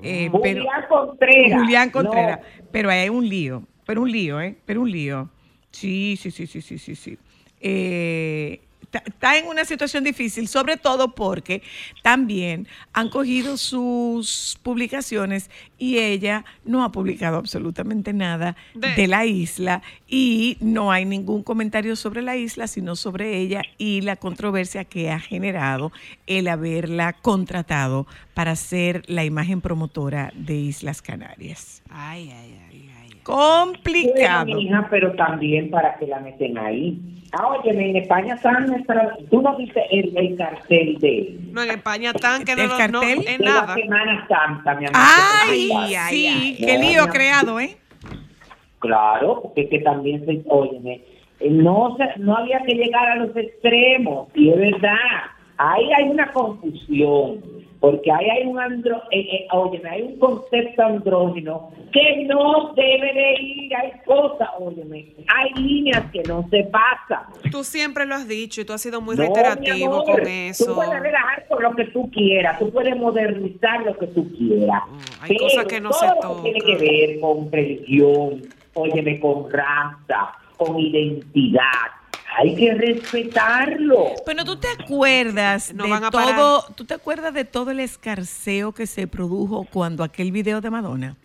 Eh, pero, Julián Contreras. Julián No, Contreras. Pero hay un lío. Pero un lío, ¿eh? Pero un lío. Sí, sí, sí, sí, sí, sí, sí. Eh, está- en una situación difícil, sobre todo porque también han cogido sus publicaciones y ella no ha publicado absolutamente nada De- de, la isla y no hay ningún comentario sobre la isla, sino sobre ella y la controversia que ha generado el haberla contratado para ser la imagen promotora de Islas Canarias. Ay, ay, ay, ay. Complicado. Bueno, hija, pero también para que la meten ahí. Ah, oye, en España están nuestras... Tú no viste el, el cartel de, No, en España están que no, ¿El no, cartel? en de nada. la Semana Santa, mi amor. Ay, Ay, ay, sí, ay, qué lío No, creado, ¿eh? Claro, porque es que también se... Óyeme, eh, no, se- no había que llegar a los extremos, y es verdad. Ahí hay una confusión, porque ahí hay un andro... Eh, eh, óyeme, hay un concepto andrógeno que no debe de ir, hay cosas, óyeme, hay líneas que no se pasan. Tú siempre lo has dicho y tú has sido muy No, reiterativo amor, con Tú eso. puedes relajar con lo que tú quieras, tú puedes modernizar lo que tú quieras. Mm, hay cosas que no todo se que tiene tocan. que ver con religión, óyeme, con raza, con identidad, hay que respetarlo. Bueno, ¿tú te acuerdas No de van a parar. todo, tú te acuerdas de todo el escarceo que se produjo cuando aquel video de Madonna?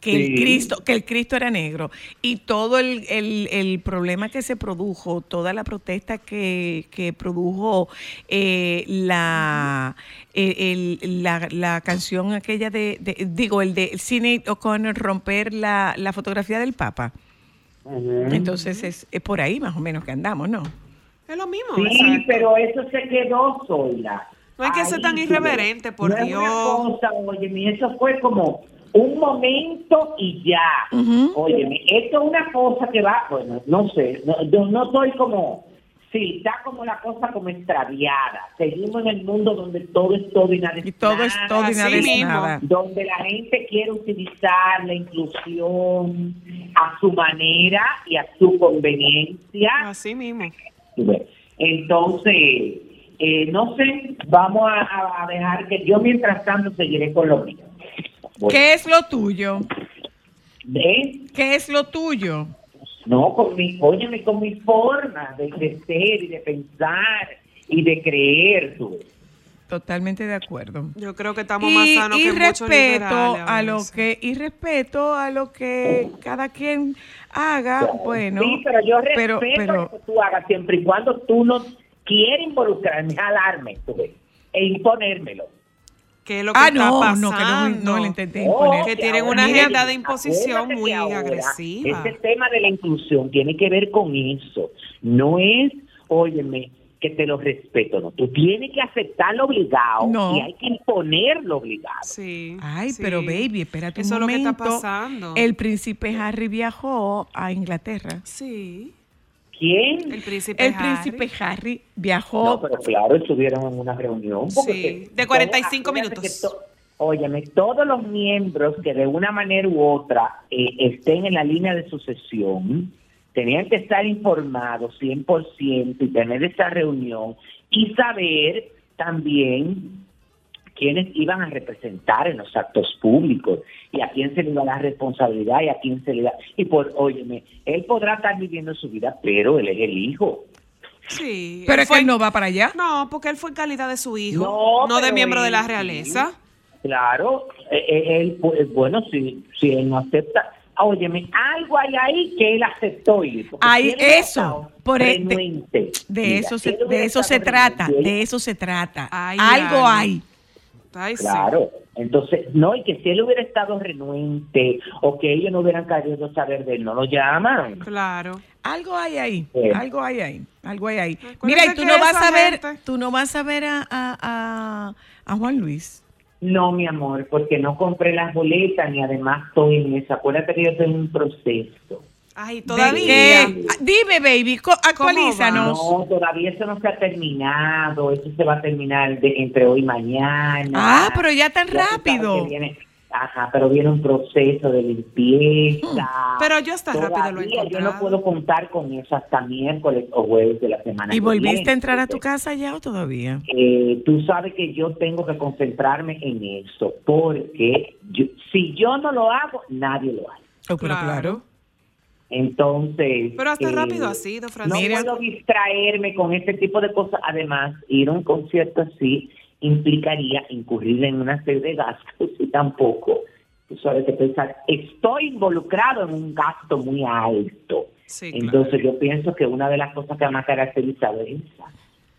Que Sí. el Cristo, que el Cristo era negro. Y todo el, el- el problema que se produjo, toda la protesta que, que produjo eh, la, el- el- la, la canción aquella de, de- digo, el de Cine O'Connor romper la, la fotografía del Papa. Entonces es, es por ahí más o menos que andamos, ¿no? Es lo mismo. Sí, exacto. pero eso se quedó sola. No hay que ser tan irreverente, por No es Dios. una cosa, óyeme, eso fue como un momento y ya. Ujú. Óyeme, esto es una cosa que va, bueno, no sé, no, yo no estoy como, sí, está como la cosa como extraviada. Seguimos en el mundo donde todo es todo y nada es Y todo es todo y es nada. donde la gente quiere utilizar la inclusión a su manera y a su conveniencia. Así mismo. Entonces, eh, no sé, vamos a, dejar que yo mientras tanto seguiré con lo mío. ¿Qué es lo tuyo? ¿ves? ¿Qué es lo tuyo? No, con mi, óyeme, con mi forma de crecer y de pensar y de creer, tú. Totalmente de acuerdo. Yo creo que estamos Y, más sanos y que muchos respeto liberales a lo que y respeto a lo que cada quien haga, bueno. sí, pero yo respeto pero, pero- lo que tú hagas siempre y cuando tú no quieres involucrarme, jalarme, tú ves, e imponérmelo. ¿Qué es lo que ah, está no, pasando? no, que no, no le intenté Oh, imponer. Que tienen una agenda de imposición muy que ahora agresiva. Este tema de la inclusión tiene que ver con eso. No es, óyeme, que te lo respeto, no. Tú tienes que aceptarlo obligado No. y hay que imponerlo obligado. Sí. Ay, sí. pero baby, espérate Eso un es lo que momento. está pasando. El príncipe Harry viajó a Inglaterra. Sí. ¿Quién? El príncipe El Harry. príncipe Harry viajó. No, pero claro, estuvieron en una reunión. porque Sí, de 45 todo- acuérdate minutos. to- Óyeme, todos los miembros que de una manera u otra eh, estén en la línea de sucesión tenían que estar informados 100% y tener esa reunión y saber también quiénes iban a representar en los actos públicos y a quién se le iba a dar responsabilidad y a quién se le da. Y por, óyeme, él podrá estar viviendo su vida, pero él es el hijo. Sí. pero él es fue- que él no va para allá. No, porque él fue en calidad de su hijo, No, no, de miembro de la él- realeza. Claro, eh, eh, él, pues, bueno, si, si él no acepta, ah, óyeme, algo hay ahí que él aceptó ir. él hubiera eso, por e- de- renuente, De mira, eso se, él de eso se trata, de eso se trata. Hay Algo algo. hay. Ay, sí. Claro, entonces, no, y que si él hubiera estado renuente o que ellos no hubieran querido saber de él, no lo llaman. Claro. Algo hay ahí, Sí. algo hay ahí, algo hay ahí. Mira, y tú no vas esa a ver, gente- tú no vas a ver a, a, a, a Juan Luis. No, mi amor, porque no compré las boletas ni además estoy en eso. Acuérdate que yo estoy en un proceso. Ay, ¿De todavía. qué? Ah, Dime, baby, co- actualízanos. No, todavía eso no se ha terminado. Eso se va a terminar de, entre hoy y mañana. Ah, pero ya tan Ya rápido. viene- Ajá, pero viene un proceso de limpieza. Pero yo hasta rápido lo he Todavía Yo no puedo contar con eso hasta miércoles o jueves de la semana. ¿Y volviste viene. a entrar a tu casa ya o todavía? Eh, tú sabes que yo tengo que concentrarme en eso, porque yo- si yo no lo hago, nadie lo hace. Oh, pero Claro. claro. Entonces. Pero hasta eh, rápido ha sido, No Francisco. Puedo distraerme con este tipo de cosas. Además, ir a un concierto así implicaría incurrir en una serie de gastos y tampoco. Tú sabes que pensar, estoy involucrado en un gasto muy alto. Sí, claro. Entonces, yo pienso que una de las cosas que más caracterizado es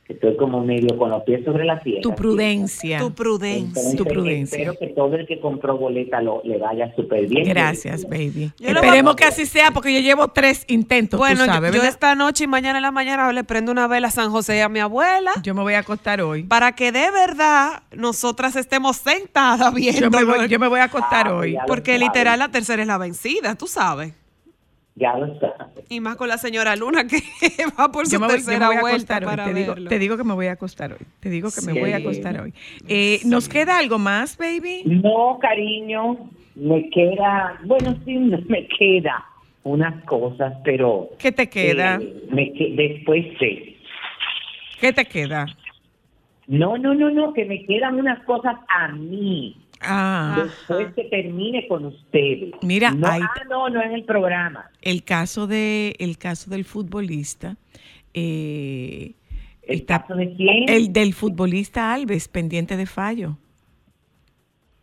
estoy como medio con los pies sobre la tierra. Tu prudencia. Tu prudencia. Entonces, tu prudencia. Espero que todo el que compró boleta lo, le vaya súper bien. Gracias, baby. Yo le Esperemos que así sea, porque yo llevo tres intentos, Bueno, tú yo- sabes, yo, ¿verdad? esta noche y mañana en la mañana le prendo una vela a San José y a mi abuela Yo me voy a acostar hoy. para que de verdad nosotras estemos sentadas viendo. Yo me voy, yo me voy a acostar Ah, hoy. porque literal la tercera es la vencida, tú sabes. Ya lo sabes. Y más con la señora Luna que va por su Yo me voy, yo me tercera voy a vuelta hoy. Te digo, verlo. te digo que me voy a acostar hoy. Te digo que me voy a acostar hoy. Eh, ¿Nos queda algo más, baby? No, cariño, me queda, bueno, sí, me queda unas cosas, pero... ¿Qué te queda? eh, me que- después sí. ¿Qué te queda? No, no, no, no, que me quedan unas cosas a mí. Ah, Después que termine con ustedes. Mira, no, ah, no, no en el programa. el caso de el caso del futbolista eh, ¿El está- caso de quién? el del futbolista Alves pendiente de fallo.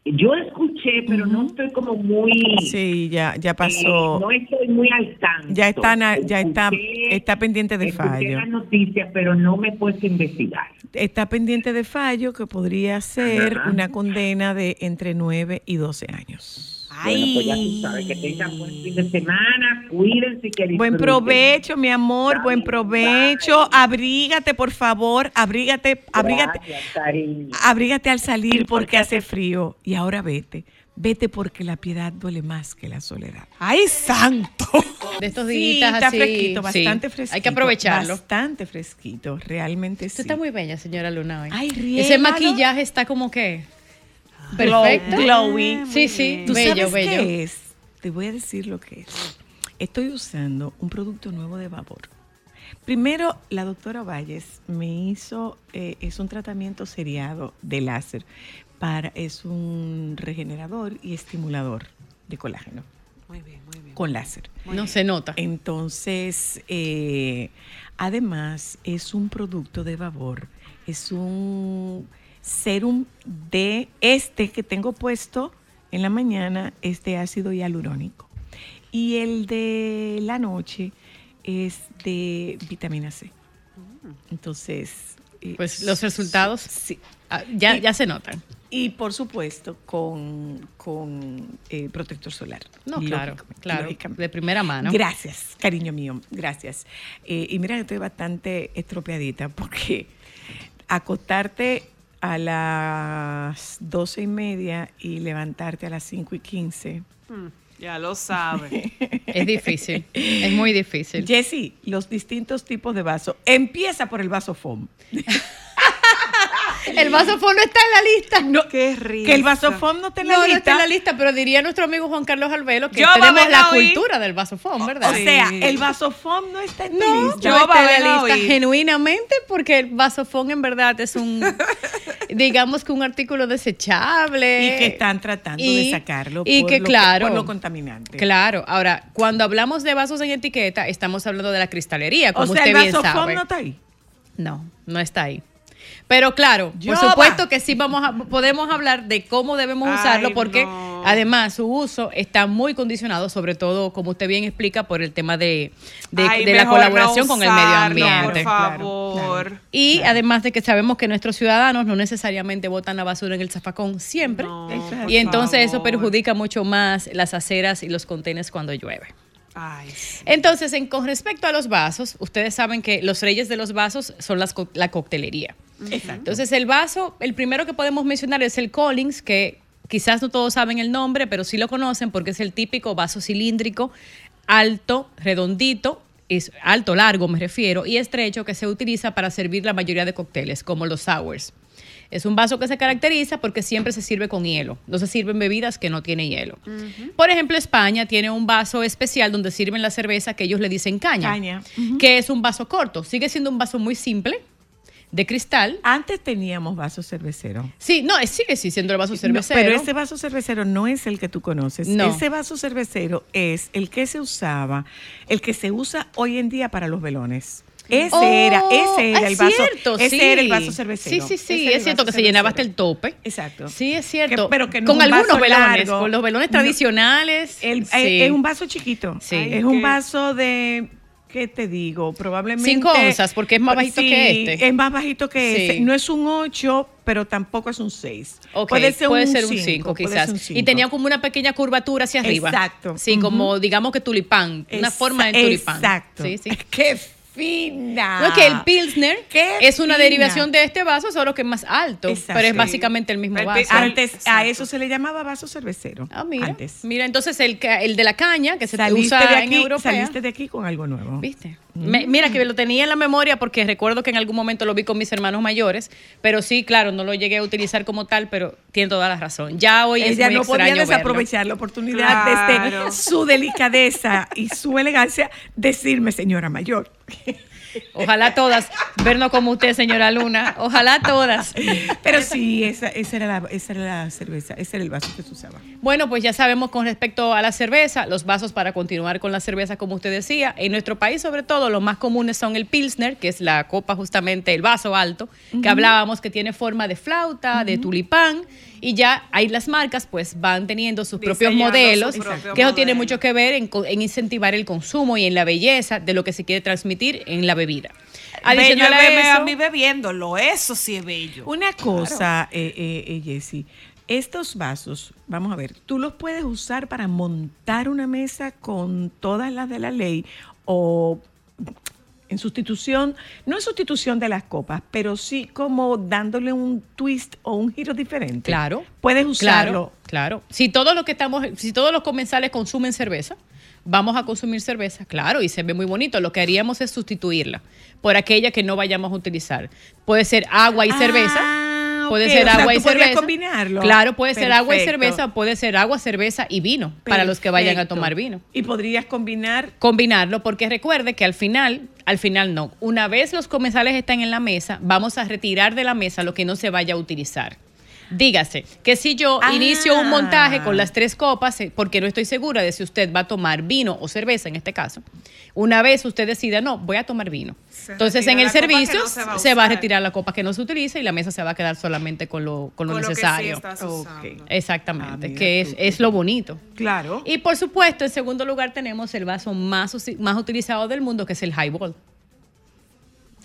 Yo escuché, pero no estoy como muy... Sí, ya ya eh, pasó. no estoy muy al tanto. Ya está na- ya está Escuché- está pendiente de escuché fallo. las noticias, pero no me he puesto a investigar. Está pendiente de fallo que podría ser Ajá. una condena de entre 9 y 12 años. Bueno, pues ya tú sabes, que tengan buen fin de semana, cuídense que Buen provecho, mi amor, buen provecho. Abrígate, por favor, abrígate, abrígate, Gracias, abrígate al salir porque hace frío. Y ahora vete, vete porque la piedad duele más que la soledad. ¡Ay, santo! De estos Sí, días está así. fresquito, sí. bastante fresquito. Hay que aprovecharlo. Bastante fresquito, realmente sí. Usted está muy bella, señora Luna. hoy. Ay, Ese riégalo. maquillaje está como que perfecto. glowy. Sí, sí, ¿Tú bello, sabes bello. qué es? Te voy a decir lo que es. Estoy usando un producto nuevo de vapor. Primero, la doctora Valles me hizo, eh, es un tratamiento seriado de láser. Para, es un regenerador y estimulador de colágeno Muy bien, muy bien. con láser. No se nota. Entonces, eh, además, es un producto de vapor. Es un serum de este que tengo puesto en la mañana, es de ácido hialurónico. Y el de la noche es de vitamina C. Entonces, eh, Pues los resultados sí. ah, ya, ya se notan. Y por supuesto, con, con eh, protector solar. No, claro, claro. De primera mano. Gracias, cariño mío, gracias. Eh, y mira que estoy bastante estropeadita porque acostarte a las doce y media y levantarte a las cinco y quince. Mm, Ya lo sabe. Es difícil. es muy difícil. Jessy, los distintos tipos de vaso. Empieza por el vaso foam. El vaso fondo está en la lista. No, Qué rico. que el vaso foam no está en la no, no lista. está en la lista, pero diría nuestro amigo Juan Carlos Albelo que Yo tenemos la hoy. cultura del vaso fondo, ¿verdad? O sea, el vaso foam no está en No, lista. yo Yo está en la lista hoy. genuinamente porque el vasofón en verdad es un, digamos que un artículo desechable. Y que están tratando Y- de sacarlo y por, que, lo claro, por lo contaminante. Claro, ahora, cuando hablamos de vasos en etiqueta, estamos hablando de la cristalería, O como sea, usted el bien vaso foam sabe. no está ahí. No, no está ahí. Pero claro, por supuesto que sí vamos a, podemos hablar de cómo debemos Ay, usarlo porque no. además su uso está muy condicionado, sobre todo, como usted bien explica, por el tema de, de- Ay, de la colaboración no con el medio ambiente. Por favor. Y además de que sabemos que nuestros ciudadanos no necesariamente botan la basura en el zafacón siempre. No, y entonces eso perjudica mucho más las aceras y los contenedores cuando llueve. Ay, sí. Entonces, en, con respecto a los vasos, ustedes saben que los reyes de los vasos son las co- la coctelería. Entonces, el vaso, el primero que podemos mencionar es el Collins, que quizás no todos saben el nombre, pero sí lo conocen porque es el típico vaso cilíndrico, alto, redondito, es alto, largo me refiero, y estrecho que se utiliza para servir la mayoría de cócteles, como los sours. Es un vaso que se caracteriza porque siempre se sirve con hielo. No se sirven bebidas que no tienen hielo. Por ejemplo, España tiene un vaso especial donde sirven la cerveza que ellos le dicen caña, Caña. que es un vaso corto. Sigue siendo un vaso muy simple, de cristal. Antes teníamos vaso cervecero. Sí, no, sigue sí siendo el vaso No, cervecero. pero ese vaso cervecero no es el que tú conoces. No. Ese vaso cervecero es el que se usaba, el que se usa hoy en día para los velones. Ese Oh, era, ese era el vaso. cierto, ese sí. era el vaso cervecero. Sí, sí, sí, es cierto que se llenaba hasta el tope. Exacto. Sí, es cierto. Que- pero que no con algunos velones, con los velones No. tradicionales. El- sí. eh, Es un vaso chiquito. Sí. Es un vaso de, ¿qué te digo? Probablemente... Cinco onzas, porque es más bajito Sí, que este. es más bajito que Sí. ese. No es un 8, pero tampoco es un 6. Ok, puede ser un 5, cinco, quizás. Y tenía como una pequeña curvatura hacia arriba. Exacto. Sí, como digamos que tulipán, una forma de tulipán. Exacto. Sí, sí. ¡Qué fina! No, que el Pilsner ¡Qué es una fina! derivación de este vaso, solo que es más alto, Exacto. pero es básicamente el mismo El vaso. Antes a eso se le llamaba vaso cervecero. Ah, mira. Antes. Mira, entonces el, ca- el de la caña, que se saliste usa de en aquí, europea. saliste de aquí con algo nuevo. ¿Viste? Me- mira que lo tenía en la memoria porque recuerdo que en algún momento lo vi con mis hermanos mayores, pero sí, claro, no lo llegué a utilizar como tal, pero tiene toda la razón. Ya hoy es Ella muy no podía extraño verlo. desaprovechar la oportunidad Claro. desde su delicadeza y su elegancia decirme señora mayor. Ojalá todas, vernos como usted, señora Luna. Ojalá todas. Pero sí, esa, esa, era la, esa era la cerveza, ese era el vaso que se usaba. Bueno, pues ya sabemos con respecto a la cerveza, los vasos para continuar con la cerveza, como usted decía. En nuestro país, sobre todo, los más comunes son el Pilsner, que es la copa justamente, el vaso alto, que hablábamos que tiene forma de flauta, de tulipán. Y ya ahí las marcas pues van teniendo sus propios modelos, su propio que eso tiene modelo. mucho que ver en, en incentivar el consumo y en la belleza de lo que se quiere transmitir en la bebida. Adicional Bello a eso, a mí bebiéndolo, eso sí es bello. Una cosa, eh, eh, eh, Jessie, estos vasos, vamos a ver, tú los puedes usar para montar una mesa con todas las de la ley o en sustitución, no en sustitución de las copas, pero sí como dándole un twist o un giro diferente. Claro. Puedes usarlo. Claro, claro. Si todos los que estamos, si todos los comensales consumen cerveza, vamos a consumir cerveza, claro, y se ve muy bonito. Lo que haríamos es sustituirla por aquella que no vayamos a utilizar. Puede ser agua y Ah, cerveza. Puede ok, ser o sea, agua y tú cerveza. combinarlo. Claro, puede ser agua y cerveza, puede ser agua, cerveza y vino para los que vayan a tomar vino. Y podrías combinar Combinarlo, porque recuerde que al final, al final no. Una vez los comensales están en la mesa, vamos a retirar de la mesa lo que no se vaya a utilizar. Dígase que si yo Ah. inicio un montaje con las tres copas, eh, porque no estoy segura de si usted va a tomar vino o cerveza en este caso, una vez usted decida, no, voy a tomar vino. Se Entonces en el servicio no se va a se va a usar. retirar la copa que no se utiliza y la mesa se va a quedar solamente con lo, con lo Con lo que sí necesario. Exactamente, Ah, que es, es lo bonito. Claro. Y por supuesto, en segundo lugar tenemos el vaso más, más utilizado del mundo, que es el highball.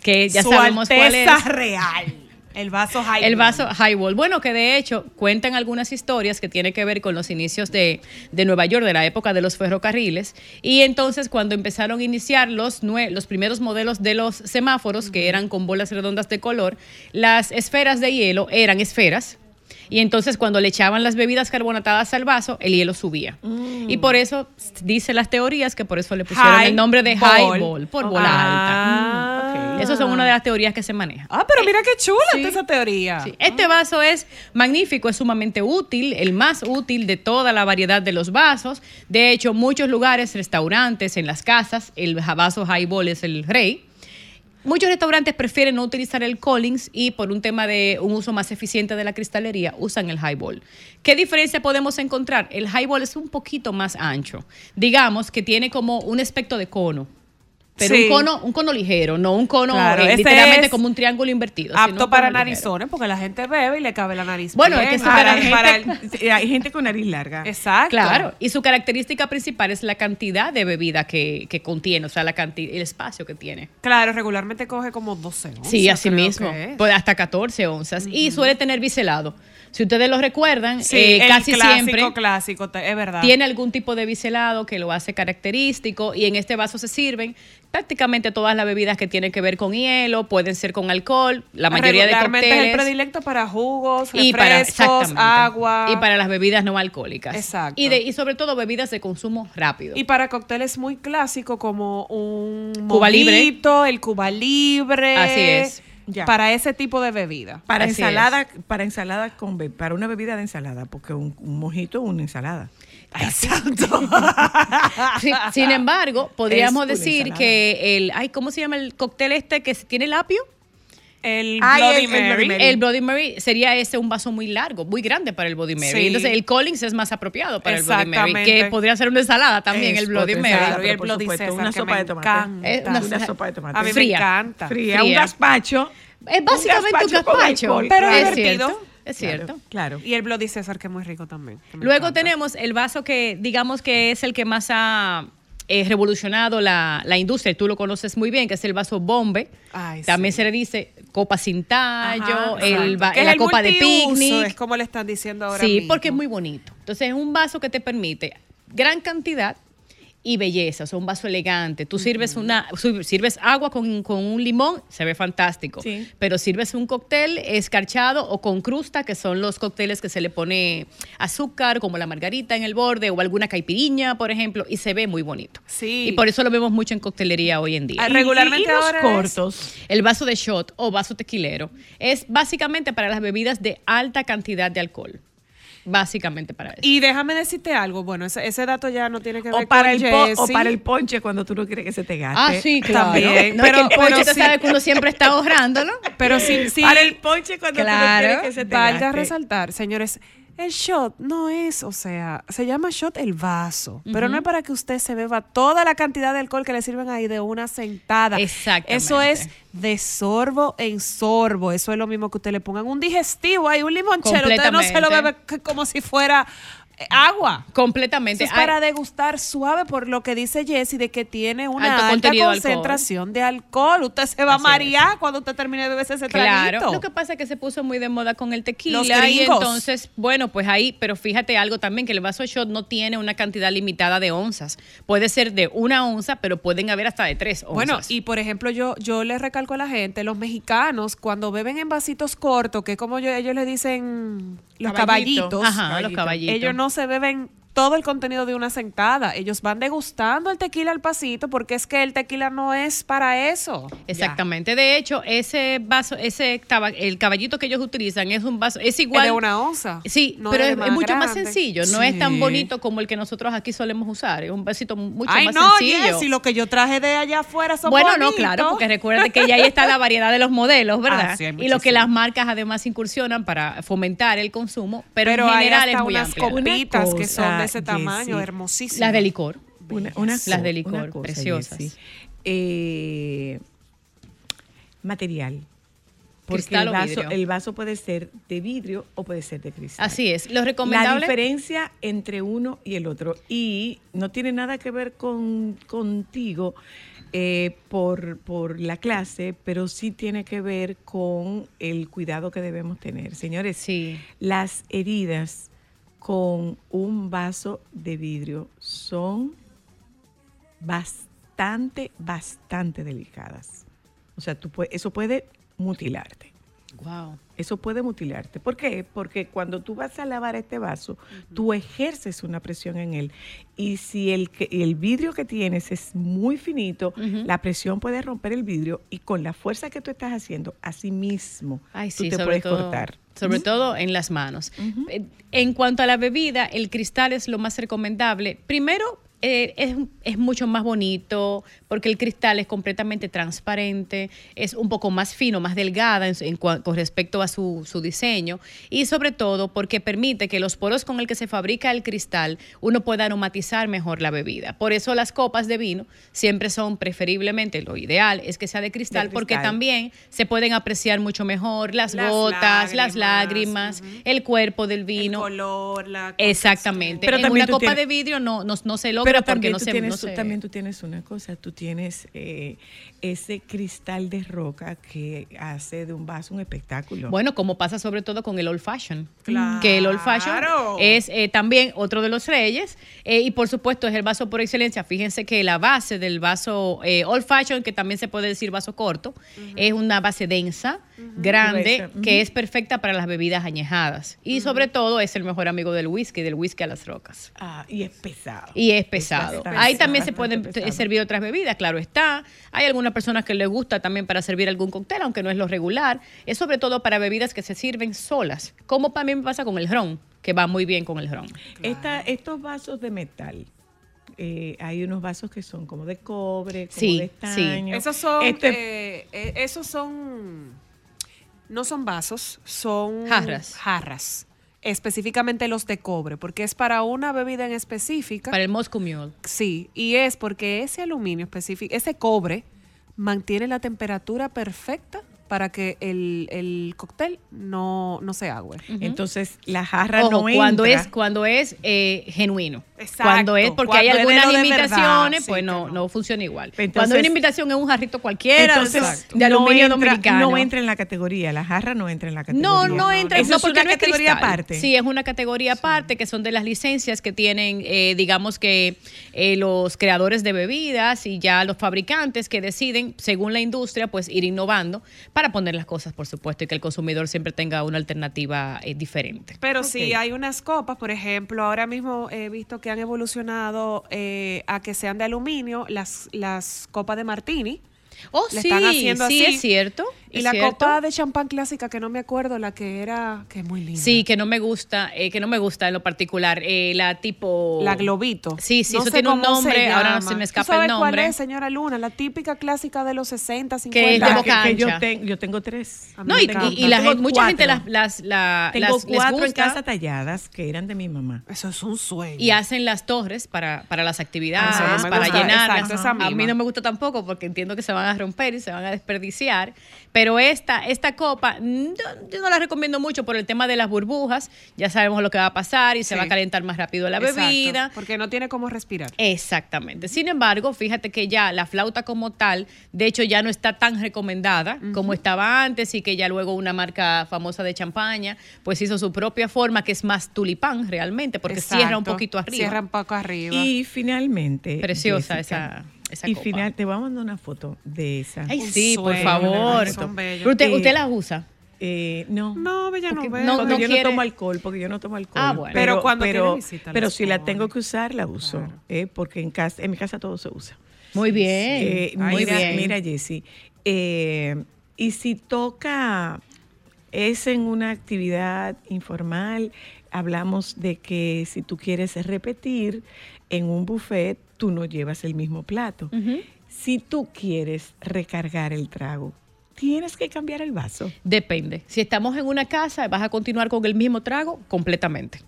Que ya Su sabemos cuál es. Alteza real. El vaso high. El vaso highball. Bueno, que de hecho cuentan algunas historias que tienen que ver con los inicios de, de Nueva York, de la época de los ferrocarriles. Y entonces cuando empezaron a iniciar los, nue- los primeros modelos de los semáforos, que eran con bolas redondas de color, las esferas de hielo eran esferas. Y entonces cuando le echaban las bebidas carbonatadas al vaso, el hielo subía. Y por eso dice las teorías que por eso le pusieron el nombre de Highball. highball, por bola alta. Ah. Esas son una de las teorías que se manejan. Ah, pero mira qué chula Sí. está esa teoría. Sí, Este vaso es magnífico, es sumamente útil, el más útil de toda la variedad de los vasos. De hecho, muchos lugares, restaurantes, en las casas, el vaso highball es el rey. Muchos restaurantes prefieren no utilizar el Collins y por un tema de un uso más eficiente de la cristalería usan el highball. ¿Qué diferencia podemos encontrar? El highball es un poquito más ancho. Digamos que tiene como un aspecto de cono. Pero Sí. un cono, un cono ligero, no un cono Claro, eh, ese literalmente como un triángulo invertido. Apto para narizones, porque la gente bebe y le cabe la nariz. Bueno, bien. es que Para Para- gente- para el- sí, hay gente con nariz larga. Exacto. Claro, y su característica principal es la cantidad de bebida que, que contiene, o sea, la cantidad, el espacio que tiene. Claro, regularmente coge como 12 onzas. Sí, así mismo, pues hasta 14 onzas. Y suele tener biselado. Si ustedes lo recuerdan, Sí, eh, el casi clásico, siempre clásico, es verdad. tiene algún tipo de biselado que lo hace característico y en este vaso se sirven prácticamente todas las bebidas que tienen que ver con hielo, pueden ser con alcohol, la mayoría de Regularmente es el predilecto para jugos, y para, refrescos, agua. y para las bebidas no alcohólicas. Exacto. Y, de, y sobre todo bebidas de consumo rápido. Y para cócteles muy clásicos como un Cuba Libre. el Cuba Libre. Así es. Ya. para ese tipo de bebida. Para Así ensalada, para ensalada con be- para una bebida de ensalada, porque un, un mojito es una ensalada. Exacto. Sí, Sin embargo, podríamos decir ensalada. que el, ay, ¿cómo se llama el cóctel este que tiene el apio? El Ay, Bloody el- el Bloody Mary. El Bloody Mary sería ese un vaso muy largo, muy grande para el Bloody Mary. Sí. Entonces el Collins es más apropiado para el Bloody Mary, que podría ser una ensalada también Es el Bloody Mary. Claro, y el Bloody supuesto, César, una sopa. Eh, una Una sopa- de tomate. A mí Fría. me encanta. Fría, un gazpacho. Es básicamente un gazpacho Pero es divertido. cierto, es cierto. Claro. claro. Y el Bloody César, que es muy rico también. Luego encanta. tenemos el vaso que digamos que es el que más ha eh, revolucionado la, la industria, y tú lo conoces muy bien, que es el vaso bombe. Ay, También sí. se le dice copa sin tallo, Ajá, el, la el copa de picnic. Es como le están diciendo ahora Sí, mismo. porque es muy bonito. Entonces es un vaso que te permite gran cantidad y belleza, o sea, un vaso elegante. Tú sirves una sirves agua con, con un limón, se ve fantástico. Sí. Pero sirves un cóctel escarchado o con crusta, que son los cócteles que se le pone azúcar, como la margarita en el borde o alguna caipiriña, por ejemplo, y se ve muy bonito. Sí. Y por eso lo vemos mucho en coctelería hoy en día. Ah, regularmente y, y los ahora es- cortos. El vaso de shot o vaso tequilero es básicamente para las bebidas de alta cantidad de alcohol. Básicamente para eso. Y déjame decirte algo, bueno, ese, ese dato ya no tiene que ver O para, con el po- o para el ponche cuando tú no quieres que se te gaste. Ah, sí, claro. También, No, es que pero- el ponche, pero tú sí. sabes que uno siempre está ahorrándolo. Pero sí, sí, Para el ponche cuando tú no quieres que se te valga gaste. resaltar, señores, el shot no es, o sea, se llama shot el vaso, pero no es para que usted se beba toda la cantidad de alcohol que le sirven ahí de una sentada. Exactamente. Eso es de sorbo en sorbo. Eso es lo mismo que usted le pongan un digestivo ahí, un limonchero. Usted no se lo bebe como si fuera agua. Completamente. Eso es para degustar suave por lo que dice Jessie de que tiene una Alto alta de concentración de alcohol. Usted se va a es. marear cuando usted termine de beberse ese Claro, traguito. lo que pasa es que se puso muy de moda con el tequila y entonces, bueno, pues ahí, pero fíjate algo también, que el vaso shot no tiene una cantidad limitada de onzas. Puede ser de una onza, pero pueden haber hasta de tres onzas. Bueno, y por ejemplo, yo, yo le recalco a la gente, los mexicanos, cuando beben en vasitos cortos, que es como yo- ellos le dicen los Caballito. caballitos, Ajá, los caballito. caballitos. ellos no se beben todo el contenido de una sentada. Ellos van degustando el tequila al pasito porque es que el tequila no es para eso. Exactamente. De hecho, ese vaso, ese taba- el caballito que ellos utilizan es un vaso, es Es igual. de una onza. Sí, no pero es, más es mucho más sencillo. No es tan bonito como el que nosotros aquí solemos usar. Es un vasito mucho Ay, más no, sencillo. si lo que yo traje de allá afuera son bueno, no, claro, porque recuerda que ya ahí está la variedad de los modelos, ¿verdad? Ah, sí, hay y lo que las marcas además incursionan para fomentar el consumo, pero, Pero en hay general hasta es muy unas amplia. copitas Una que son de ese tamaño, hermosísimas. Las de licor. Una, una Las de licor, una cosa, preciosas. Eh, material. Porque el vaso, el vaso puede ser de vidrio o puede ser de cristal. Así es. Lo La recomendable. diferencia entre uno y el otro. Y no tiene nada que ver con contigo eh, por, por la clase, pero sí tiene que ver con el cuidado que debemos tener. Señores, Sí. las heridas con un vaso de vidrio son bastante, bastante delicadas. O sea, tú eso puede mutilarte. Wow. Eso puede mutilarte. ¿Por qué? Porque cuando tú vas a lavar este vaso, tú ejerces una presión en él. Y si el, el vidrio que tienes es muy finito, la presión puede romper el vidrio y con la fuerza que tú estás haciendo, así mismo, Ay, tú te puedes todo, cortar. Sobre todo en las manos. Eh, En cuanto a la bebida, el cristal es lo más recomendable. Primero, eh, es, es mucho más bonito porque el cristal es completamente transparente, es un poco más fino, más delgada en en con respecto a su, su diseño y sobre todo porque permite que los poros con el que se fabrica el cristal uno pueda aromatizar mejor la bebida. Por eso las copas de vino siempre son preferiblemente, lo ideal es que sea de cristal, De porque también se pueden apreciar mucho mejor las, Las gotas, las lágrimas, el cuerpo del vino. El color, la Exactamente. Pero en también una copa tienes- de vidrio no, no, no se logra Pero porque también, no tú se, tienes, no se- también tú tienes una cosa, tú tienes eh, ese cristal de roca que hace de un vaso un espectáculo. Bueno, como pasa sobre todo con el old fashion. Claro. Que el old fashion es eh, también otro de los reyes. eh, y por supuesto es el vaso por excelencia. Fíjense que la base del vaso eh, old fashion, que también se puede decir vaso corto, es una base densa, grande, que es perfecta para las bebidas añejadas. Y sobre todo es el mejor amigo del whisky, del whisky a las rocas. Ah, y es pesado. Y es pesado. Ahí también se pueden servir otras bebidas, claro está. Hay algunas personas que les gusta también para servir algún cóctel, aunque no es lo regular. Es sobre todo para bebidas que se sirven solas, como también me pasa con el ron, que va muy bien con el ron. Esta- estos vasos de metal, eh, hay unos vasos que son como de cobre, como Sí, de sí. estaño. Esos son, Este- eh, eh, esos son, no son vasos, son Jarras. jarras. Específicamente los de cobre, porque es para una bebida en específica. Para el Moscow Mule. Sí, y es porque ese aluminio específico, ese cobre, mantiene la temperatura perfecta para que el, el cóctel no, no se agüe. Entonces, la jarra Ojo, no entra. cuando es cuando es eh, genuino. Exacto, Cuando es porque hay cuando es algunas verdad, sí, pues no, no. no funciona igual. Entonces- cuando hay una invitación en un jarrito cualquiera, Entonces, de aluminio no entra, dominicano. No entra en la categoría, la jarra no entra en la categoría. No, no entra, Eso no, es una no es categoría cristal. aparte. Sí, es una categoría aparte que son de las licencias que tienen, eh, digamos que eh, los creadores de bebidas y ya los fabricantes que deciden, según la industria, pues ir innovando para poner las cosas, por supuesto, y que el consumidor siempre tenga una alternativa eh, diferente. Pero sí, Ok. hay unas copas, por ejemplo, ahora mismo he visto que han evolucionado eh, a que sean de aluminio las, las copas de martini. Oh, Le sí, están haciendo sí, así. es cierto. Y la cierto. copa de champán clásica, que no me acuerdo, la que era, que es muy linda. Sí, que no me gusta, eh, que no me gusta en lo particular. eh, la tipo. La globito. Sí, sí, No eso tiene un nombre, ahora no se me ¿Tú escapa sabes el nombre. cuál es, señora Luna? La típica clásica de los 60, 50. Que es de boca que, que yo, ten- yo tengo tres. No, y, y- y la gente- mucha gente las, las, la- Tengo las- les cuatro en casa talladas que eran de mi mamá. Eso es un sueño. y hacen las torres para, para las actividades, Ah, no para llenarlas. exacto, A mí no me gusta tampoco porque entiendo que se van a romper y se van a desperdiciar. Pero esta, esta copa, yo, yo no la recomiendo mucho por el tema de las burbujas. Ya sabemos lo que va a pasar y se Sí. va a calentar más rápido la Exacto, bebida. porque no tiene cómo respirar. Exactamente. Sin embargo, fíjate que ya la flauta como tal, de hecho ya no está tan recomendada como estaba antes y que ya luego una marca famosa de champaña pues hizo su propia forma que es más tulipán realmente porque cierra un poquito arriba. Cierra un poco arriba. Y finalmente. Preciosa Jessica, esa- esa y copa. final, te voy a mandar una foto de esa. Ay, Un sí, por favor. son. Pero usted, usted las usa. Eh, no. no, bella no Porque veo. no- porque yo quiere- no tomo alcohol, porque yo no tomo alcohol. Ah, bueno. Pero cuando pero, visita pero si la tengo que usar, la uso. Claro. eh, porque en casa, en mi casa todo se usa. Muy bien. Eh, muy mira, bien. mira, Jessy. eh, y si toca, es en una actividad informal, hablamos de que si tú quieres repetir en un buffet, tú no llevas el mismo plato. Si tú quieres recargar el trago, tienes que cambiar el vaso. Depende. Si estamos en una casa, vas a continuar con el mismo trago completamente.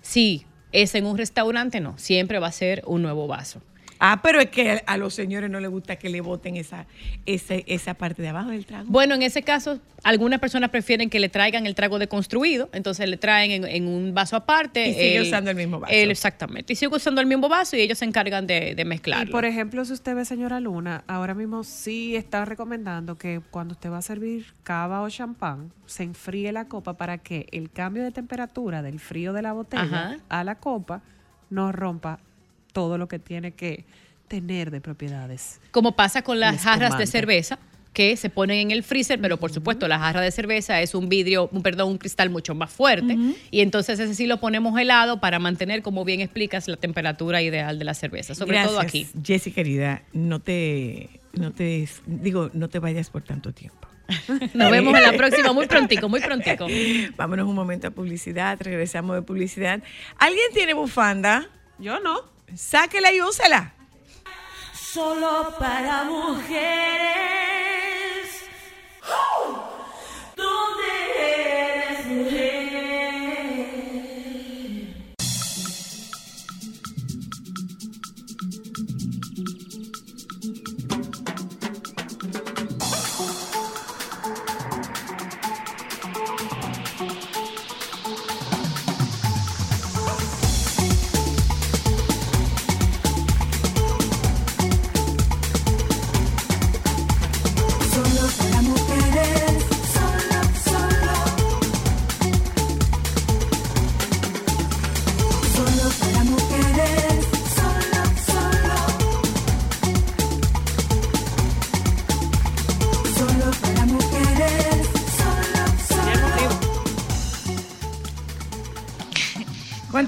Si es en un restaurante, no. Siempre va a ser un nuevo vaso. Ah, pero es que a los señores no les gusta que le boten esa, esa, esa parte de abajo del trago. Bueno, en ese caso, algunas personas prefieren que le traigan el trago deconstruido, entonces le traen en, en un vaso aparte. Y sigue usando el mismo vaso. exactamente. Y sigue usando el mismo vaso y ellos se encargan de, de Y mezclarlo. por ejemplo, si usted ve, señora Luna, ahora mismo sí está recomendando que cuando usted va a servir cava o champán, se enfríe la copa para que el cambio de temperatura del frío de la botella Ajá. a la copa no rompa todo lo que tiene que tener de propiedades. Como pasa con las jarras de cerveza que se ponen en el freezer, pero por supuesto la jarra de cerveza es un vidrio, un, perdón, un cristal mucho más fuerte y entonces ese sí lo ponemos helado para mantener, como bien explicas, la temperatura ideal de la cerveza, sobre todo aquí. Jessy, querida, no te, no te, digo, no te vayas por tanto tiempo. Nos vemos en la próxima, muy prontico, muy prontico. Vámonos un momento a publicidad, regresamos de publicidad. ¿Alguien tiene bufanda? Yo no. Sáquela y úsela. Solo para mujeres. ¿Dónde eres mujer?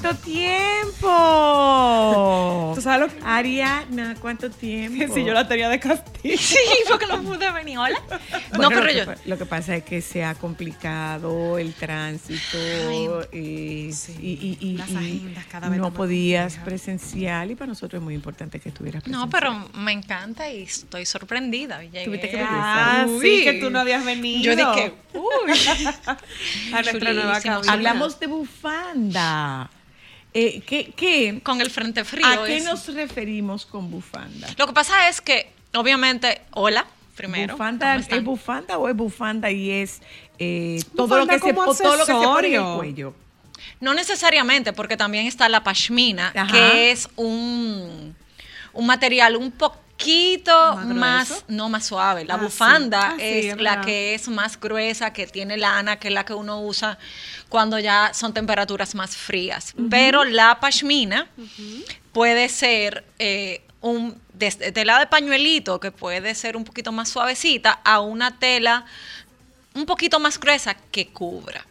¿Cuánto tiempo? ¿Tú sabes lo que- Ariana, ¿cuánto tiempo? Si yo la tenía de castigo. Sí, porque no pude venir. Hola. Bueno, no, pero lo yo. lo que pasa es que se ha complicado el tránsito eh, Sí, y, y- y- las agendas cada vez no podías presencial y para nosotros es muy importante que estuvieras presencial. No, pero me encanta y estoy sorprendida. Llegué Tuviste que Ah, Uy. sí, que tú no habías venido. Yo dije, uy. a nuestra nueva cabina. Hablamos de bufanda. Eh, ¿qué, qué- con el frente frío. ¿A qué es- nos referimos con bufanda? Lo que pasa es que, obviamente, hola, primero. ¿Bufanda es bufanda o es bufanda y es eh, todo, lo que se, todo lo que se pone en el cuello? No necesariamente, porque también está la pashmina, Ajá. que es un, un material un poquito ¿Más no más suave. La Ah, sí. bufanda Ah, sí, es la que es más gruesa, que tiene lana, que es la que uno usa cuando ya son temperaturas más frías. Pero la pashmina puede ser eh, un desde tela de pañuelito, que puede ser un poquito más suavecita, a una tela un poquito más gruesa que cubra.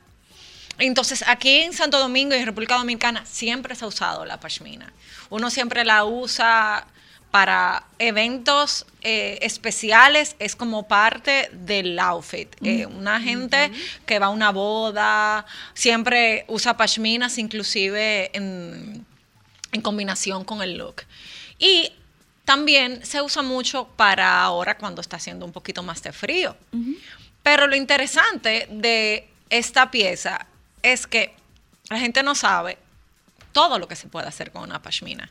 Entonces, aquí en Santo Domingo y en República Dominicana siempre se ha usado la pashmina. Uno siempre la usa para eventos eh, especiales, es como parte del outfit. Eh, una gente que va a una boda siempre usa pashminas, inclusive en, en combinación con el look. Y también se usa mucho para ahora cuando está haciendo un poquito más de frío. Pero lo interesante de esta pieza es que la gente no sabe todo lo que se puede hacer con una pashmina.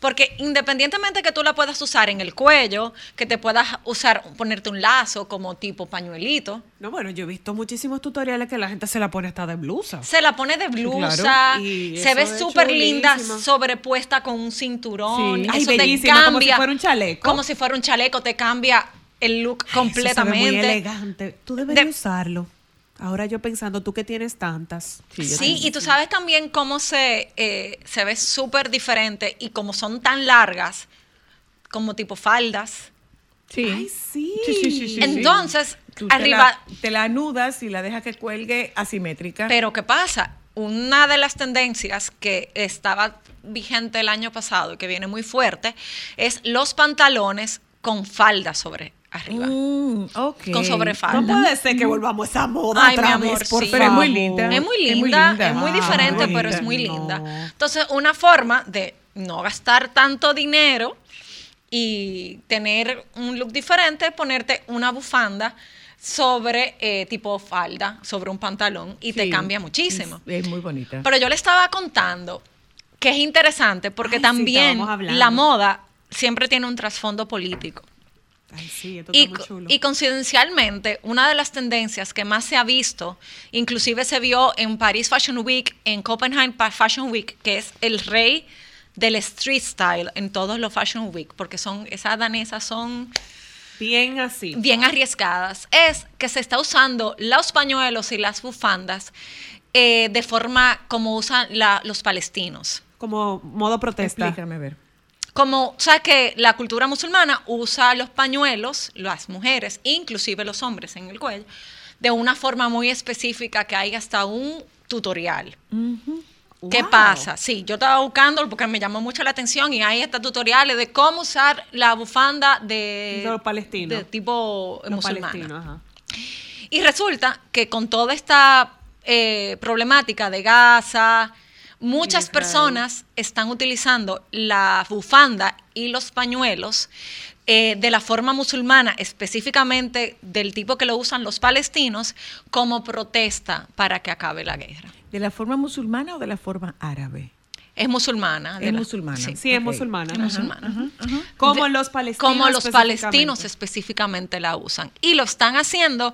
Porque independientemente que tú la puedas usar en el cuello, que te puedas usar, ponerte un lazo como tipo pañuelito, No, bueno, yo he visto muchísimos tutoriales que la gente se la pone hasta de blusa. se la pone de blusa, claro. Se ve súper linda sobrepuesta con un cinturón. Sí. Ay, Eso te como si fuera un chaleco. Como si fuera un chaleco, te cambia el look Eso se ve completamente. muy elegante. Tú deberías De- usarlo. Ahora yo pensando, tú que tienes tantas. Sí, Sí, y tú sabes también cómo se, eh, se ve súper diferente y como son tan largas, como tipo faldas. Sí. Ay, sí. Sí, sí, sí, sí, Entonces, Tú te arriba- la- Te la, anudas y la dejas que cuelgue asimétrica. Pero ¿qué pasa? Una de las tendencias que estaba vigente el año pasado y que viene muy fuerte es los pantalones con falda sobre arriba. Mm, ok. Con sobrefalda. No puede ser que volvamos a esa moda Ay, otra mi amor, vez, por sí. Pero es muy linda. Es muy Es muy linda, es muy Ah, diferente, muy pero es linda. muy No. linda. Entonces, una forma de no gastar tanto dinero y tener un look diferente es ponerte una bufanda sobre eh, tipo falda, sobre un pantalón y te cambia muchísimo. Es, es muy bonita. Pero yo le estaba contando que es interesante porque Ay, también la moda siempre tiene un trasfondo político. Ay, sí, esto Y, está muy co- chulo. y coincidencialmente, una de las tendencias que más se ha visto, inclusive se vio en Paris Fashion Week, en Copenhagen Fashion Week, que es el rey del street style en todos los Fashion Week, porque son esas danesas son Bien así. bien arriesgadas, es que se está usando los pañuelos y las bufandas eh, de forma como usan la- los palestinos. Como modo protesta. Explícame, a ver. Como, o sea, que la cultura musulmana usa los pañuelos, las mujeres, inclusive los hombres en el cuello, de una forma muy específica que hay hasta un tutorial. ¿Qué Wow. pasa? Sí, yo estaba buscando porque me llamó mucho la atención y hay hasta tutoriales de cómo usar la bufanda de, De los palestinos. de tipo Los musulmana. palestinos, ajá. Y resulta que con toda esta eh, problemática de Gaza, muchas personas están utilizando la bufanda y los pañuelos eh, de la forma musulmana, específicamente del tipo que lo usan los palestinos, como protesta para que acabe la guerra. ¿De la forma musulmana o de la forma árabe? Es musulmana. Es la- musulmana. sí, Sí, es musulmana. es musulmana. Como los palestinos. Como los palestinos específicamente. específicamente la usan. Y lo están haciendo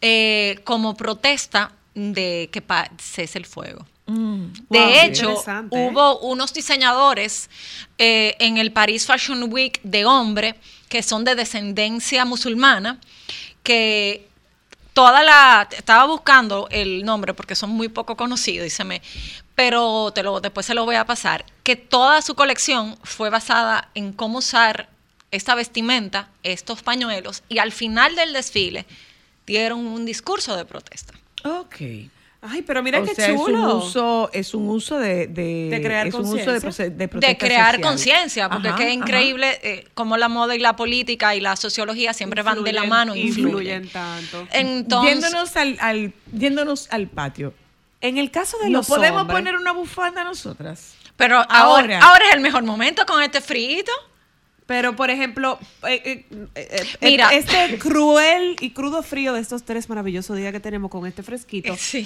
eh, como protesta de que cese el fuego. Mm. De Wow, hecho, ¿eh? hubo unos diseñadores eh, en el Paris Fashion Week de hombre que son de descendencia musulmana, que toda la estaba buscando el nombre porque son muy poco conocidos y se me pero te lo después se lo voy a pasar que toda su colección fue basada en cómo usar esta vestimenta estos pañuelos y al final del desfile dieron un discurso de protesta Ok. Ay, pero mira o qué sea, chulo. Es un uso, es un uso de, de, De crear es un uso de, conciencia. de crear conciencia, porque Ajá, qué ajá. increíble eh, cómo la moda y la política y la sociología siempre van de la mano, influyen influyen. tanto. Entonces, Yéndonos al, al, yéndonos al patio. En el caso de ¿No los podemos hombres- poner una bufanda nosotras? pero ahora, ahora- ahora es el mejor momento con este frito. Pero, por ejemplo, eh, eh, eh, Mira. este cruel y crudo frío de estos tres maravillosos días que tenemos con este fresquito, Sí.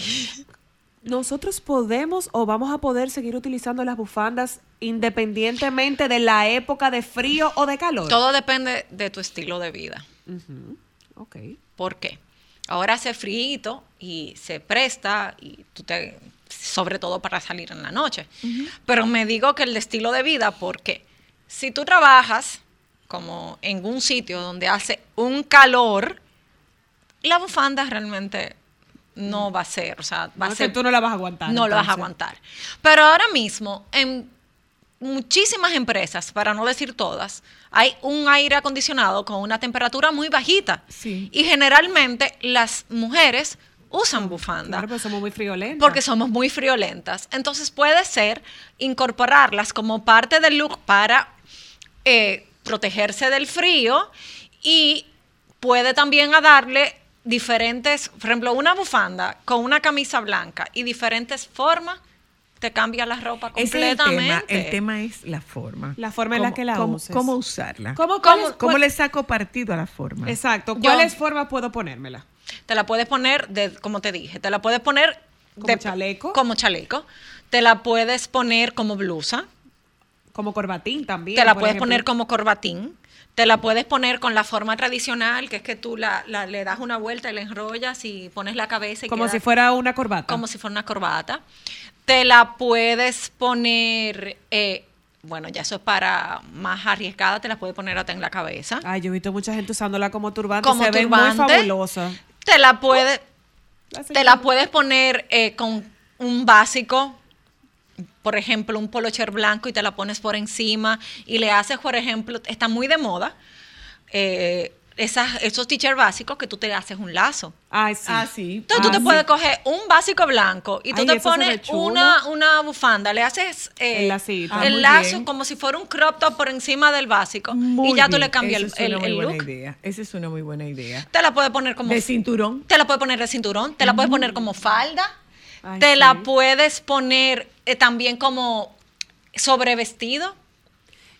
nosotros podemos o vamos a poder seguir utilizando las bufandas independientemente de la época de frío o de calor. Todo depende de tu estilo de vida. Ok. ¿Por qué? Ahora hace frío y se presta y tú te sobre todo para salir en la noche. Pero me digo que el estilo de vida porque si tú trabajas como en un sitio donde hace un calor, la bufanda realmente no va a ser, o sea, va No, a que ser tú no la vas a aguantar, No la vas a entonces. aguantar. Pero ahora mismo en muchísimas empresas, para no decir todas, hay un aire acondicionado con una temperatura muy bajita. Sí. Y generalmente las mujeres usan bufanda. Claro, pues somos muy friolentos. Porque somos muy friolentas. Entonces puede ser incorporarlas como parte del look para eh, protegerse del frío y puede también a darle diferentes, por ejemplo, una bufanda con una camisa blanca y diferentes formas, te cambia la ropa Ese es el completamente. tema. El tema es la forma. La forma en la Cómo- que la cómo, uses. Cómo usarla. ¿Cómo, ¿Cómo, es- cuál- le saco partido a la forma? Exacto. ¿Cuáles formas puedo ponérmela? Te la puedes poner, de, como te dije, te la puedes poner ¿Como chaleco? Como chaleco. Te la puedes poner como blusa. Como corbatín también. te la puedes ejemplo. poner como corbatín. Te la puedes poner con la forma tradicional, que es que tú la, la- le das una vuelta y la enrollas y pones la cabeza y Como queda si fuera una corbata. como si fuera una corbata. Te la puedes poner, eh, bueno, ya eso es para más arriesgada, te la puedes poner hasta en la cabeza. Ay, yo he visto mucha gente usándola como turbante. Como se ve turbante. muy fabulosa. Te la puedes, La te la puedes poner eh, con un básico, por ejemplo, un polocher blanco y te la pones por encima y le haces, por ejemplo, está muy de moda, eh, esas, esos t-shirts básicos que tú te haces un lazo. Sí. Ah, sí. Entonces tú Ah, te sí. puedes coger un básico blanco y tú Ay, te eso pones una, una bufanda, le haces eh, El lacito. Ah, el lazo bien. como si fuera un crop top por encima del básico Muy y ya tú bien. le cambias Esa el, es una el- muy el buena look. idea. Esa es una muy buena idea. Te la puedes poner como De cinturón. te la puedes poner de cinturón, te la puedes poner como falda, Ay, te sí. la puedes poner eh, también como sobre vestido.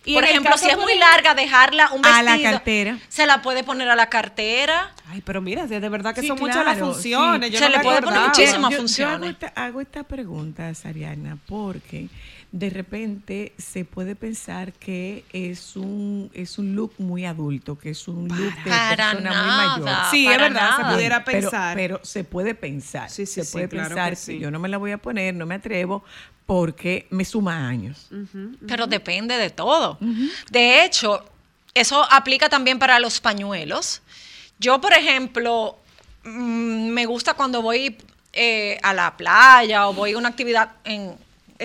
Y Por ejemplo, si es muy larga, dejarla un A vestido. la cartera. Se la puede poner a la cartera. Ay, pero mira, de verdad que Sí, son muchas las funciones. sí. yo Se no le puede poner muchísimas Yo- yo funciones. hago esta, hago esta pregunta, Sariana, porque de repente se puede pensar que es un, es un look muy adulto, que es un look de Para persona nada. muy mayor. Sí, es verdad, se pudiera Pero- pensar. Pero, se puede pensar. Sí, sí, se sí, puede claro pensar que sí. yo no me la voy a poner, no me atrevo, porque me suma años. Pero depende de todo. De hecho, eso aplica también para los pañuelos. Yo, por ejemplo, mm, me gusta cuando voy eh, a la playa o voy a una actividad en...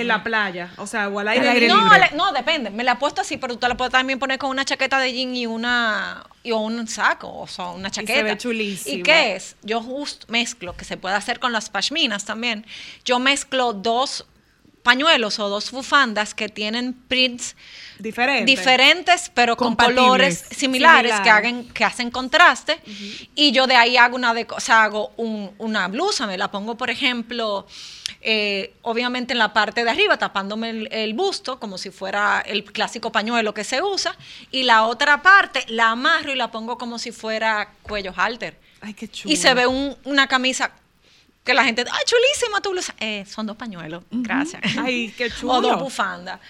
En la playa, o sea, o al aire, aire libre. no, ale- no, depende. Me la he puesto así, pero tú la puedes también poner con una chaqueta de jean y una y un saco, o sea, una se chaqueta. ve chulísima. ¿Y qué es? Yo justo mezclo, que se puede hacer con las pashminas también. Yo mezclo dos pañuelos o dos bufandas que tienen prints Diferente. diferentes, pero con colores similares, que, hagan, que hacen contraste. Y yo de ahí hago una, de, o sea, hago un- una blusa, me la pongo, por ejemplo, eh, obviamente en la parte de arriba, tapándome el, el busto, como si fuera el clásico pañuelo que se usa, y la otra parte la amarro y la pongo como si fuera cuello halter. Ay, qué chulo. Y se ve un- una camisa que la gente, ¡ay, chulísima tu blusa! Eh, son dos pañuelos, gracias. Ay, qué O dos chulo. bufandas.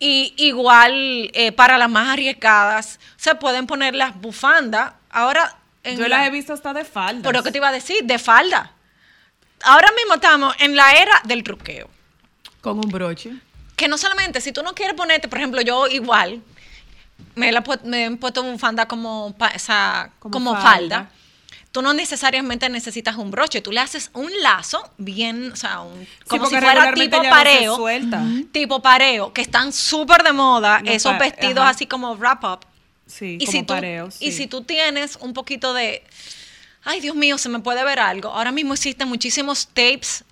Y igual eh, para las más arriesgadas se pueden poner las bufandas. Ahora en Yo la- las he visto hasta de falda. Pero ¿qué te iba a decir? De falda. Ahora mismo estamos en la era del truqueo. Con un broche. Que no solamente, si tú no quieres ponerte, por ejemplo, yo igual, me, la, me he puesto bufanda como, o sea, Como como, falda. falda. Tú no necesariamente necesitas un broche, tú le haces un lazo bien, o sea, un, como si fuera tipo no pareo. suelta. Tipo pareo, que están súper de moda, No, esos vestidos ajá. así como wrap up. Sí, y, como si tú, pareo, y sí. si tú tienes un poquito de, ay Dios mío, se me puede ver algo. Ahora mismo existen muchísimos tapes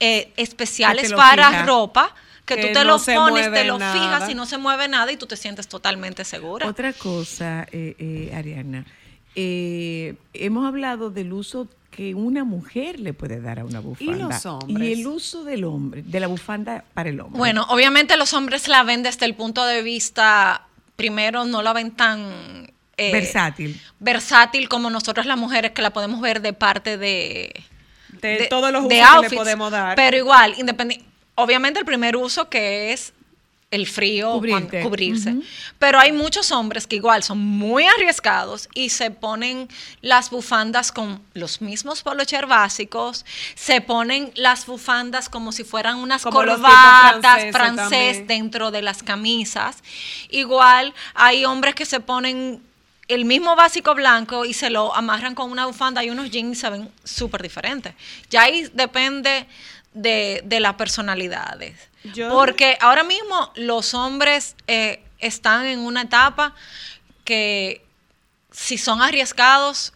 eh, especiales lo para fija. ropa que, Que tú te no lo pones, te lo nada. fijas y no se mueve nada y tú te sientes totalmente segura. Otra cosa, eh, eh, Ariana, eh, hemos hablado del uso que una mujer le puede dar a una bufanda. los hombres? Y el uso del hombre, de la bufanda para el hombre. Bueno, obviamente los hombres la ven desde el punto de vista, primero no la ven tan eh, versátil. versátil como nosotros las mujeres que la podemos ver de parte de, De todos los de usos que le podemos dar. Pero igual, independi- obviamente el primer uso que es el frío, cuando- cubrirse. Pero hay muchos hombres que igual son muy arriesgados y se ponen las bufandas con los mismos polocher básicos, se ponen las bufandas como si fueran unas Como corbatas francés también. dentro de las camisas. Igual hay hombres que se ponen el mismo básico blanco y se lo amarran con una bufanda y unos jeans se ven súper diferentes. Ya ahí depende de, de las personalidades. Yo- Porque ahora mismo los hombres eh, están en una etapa que si son arriesgados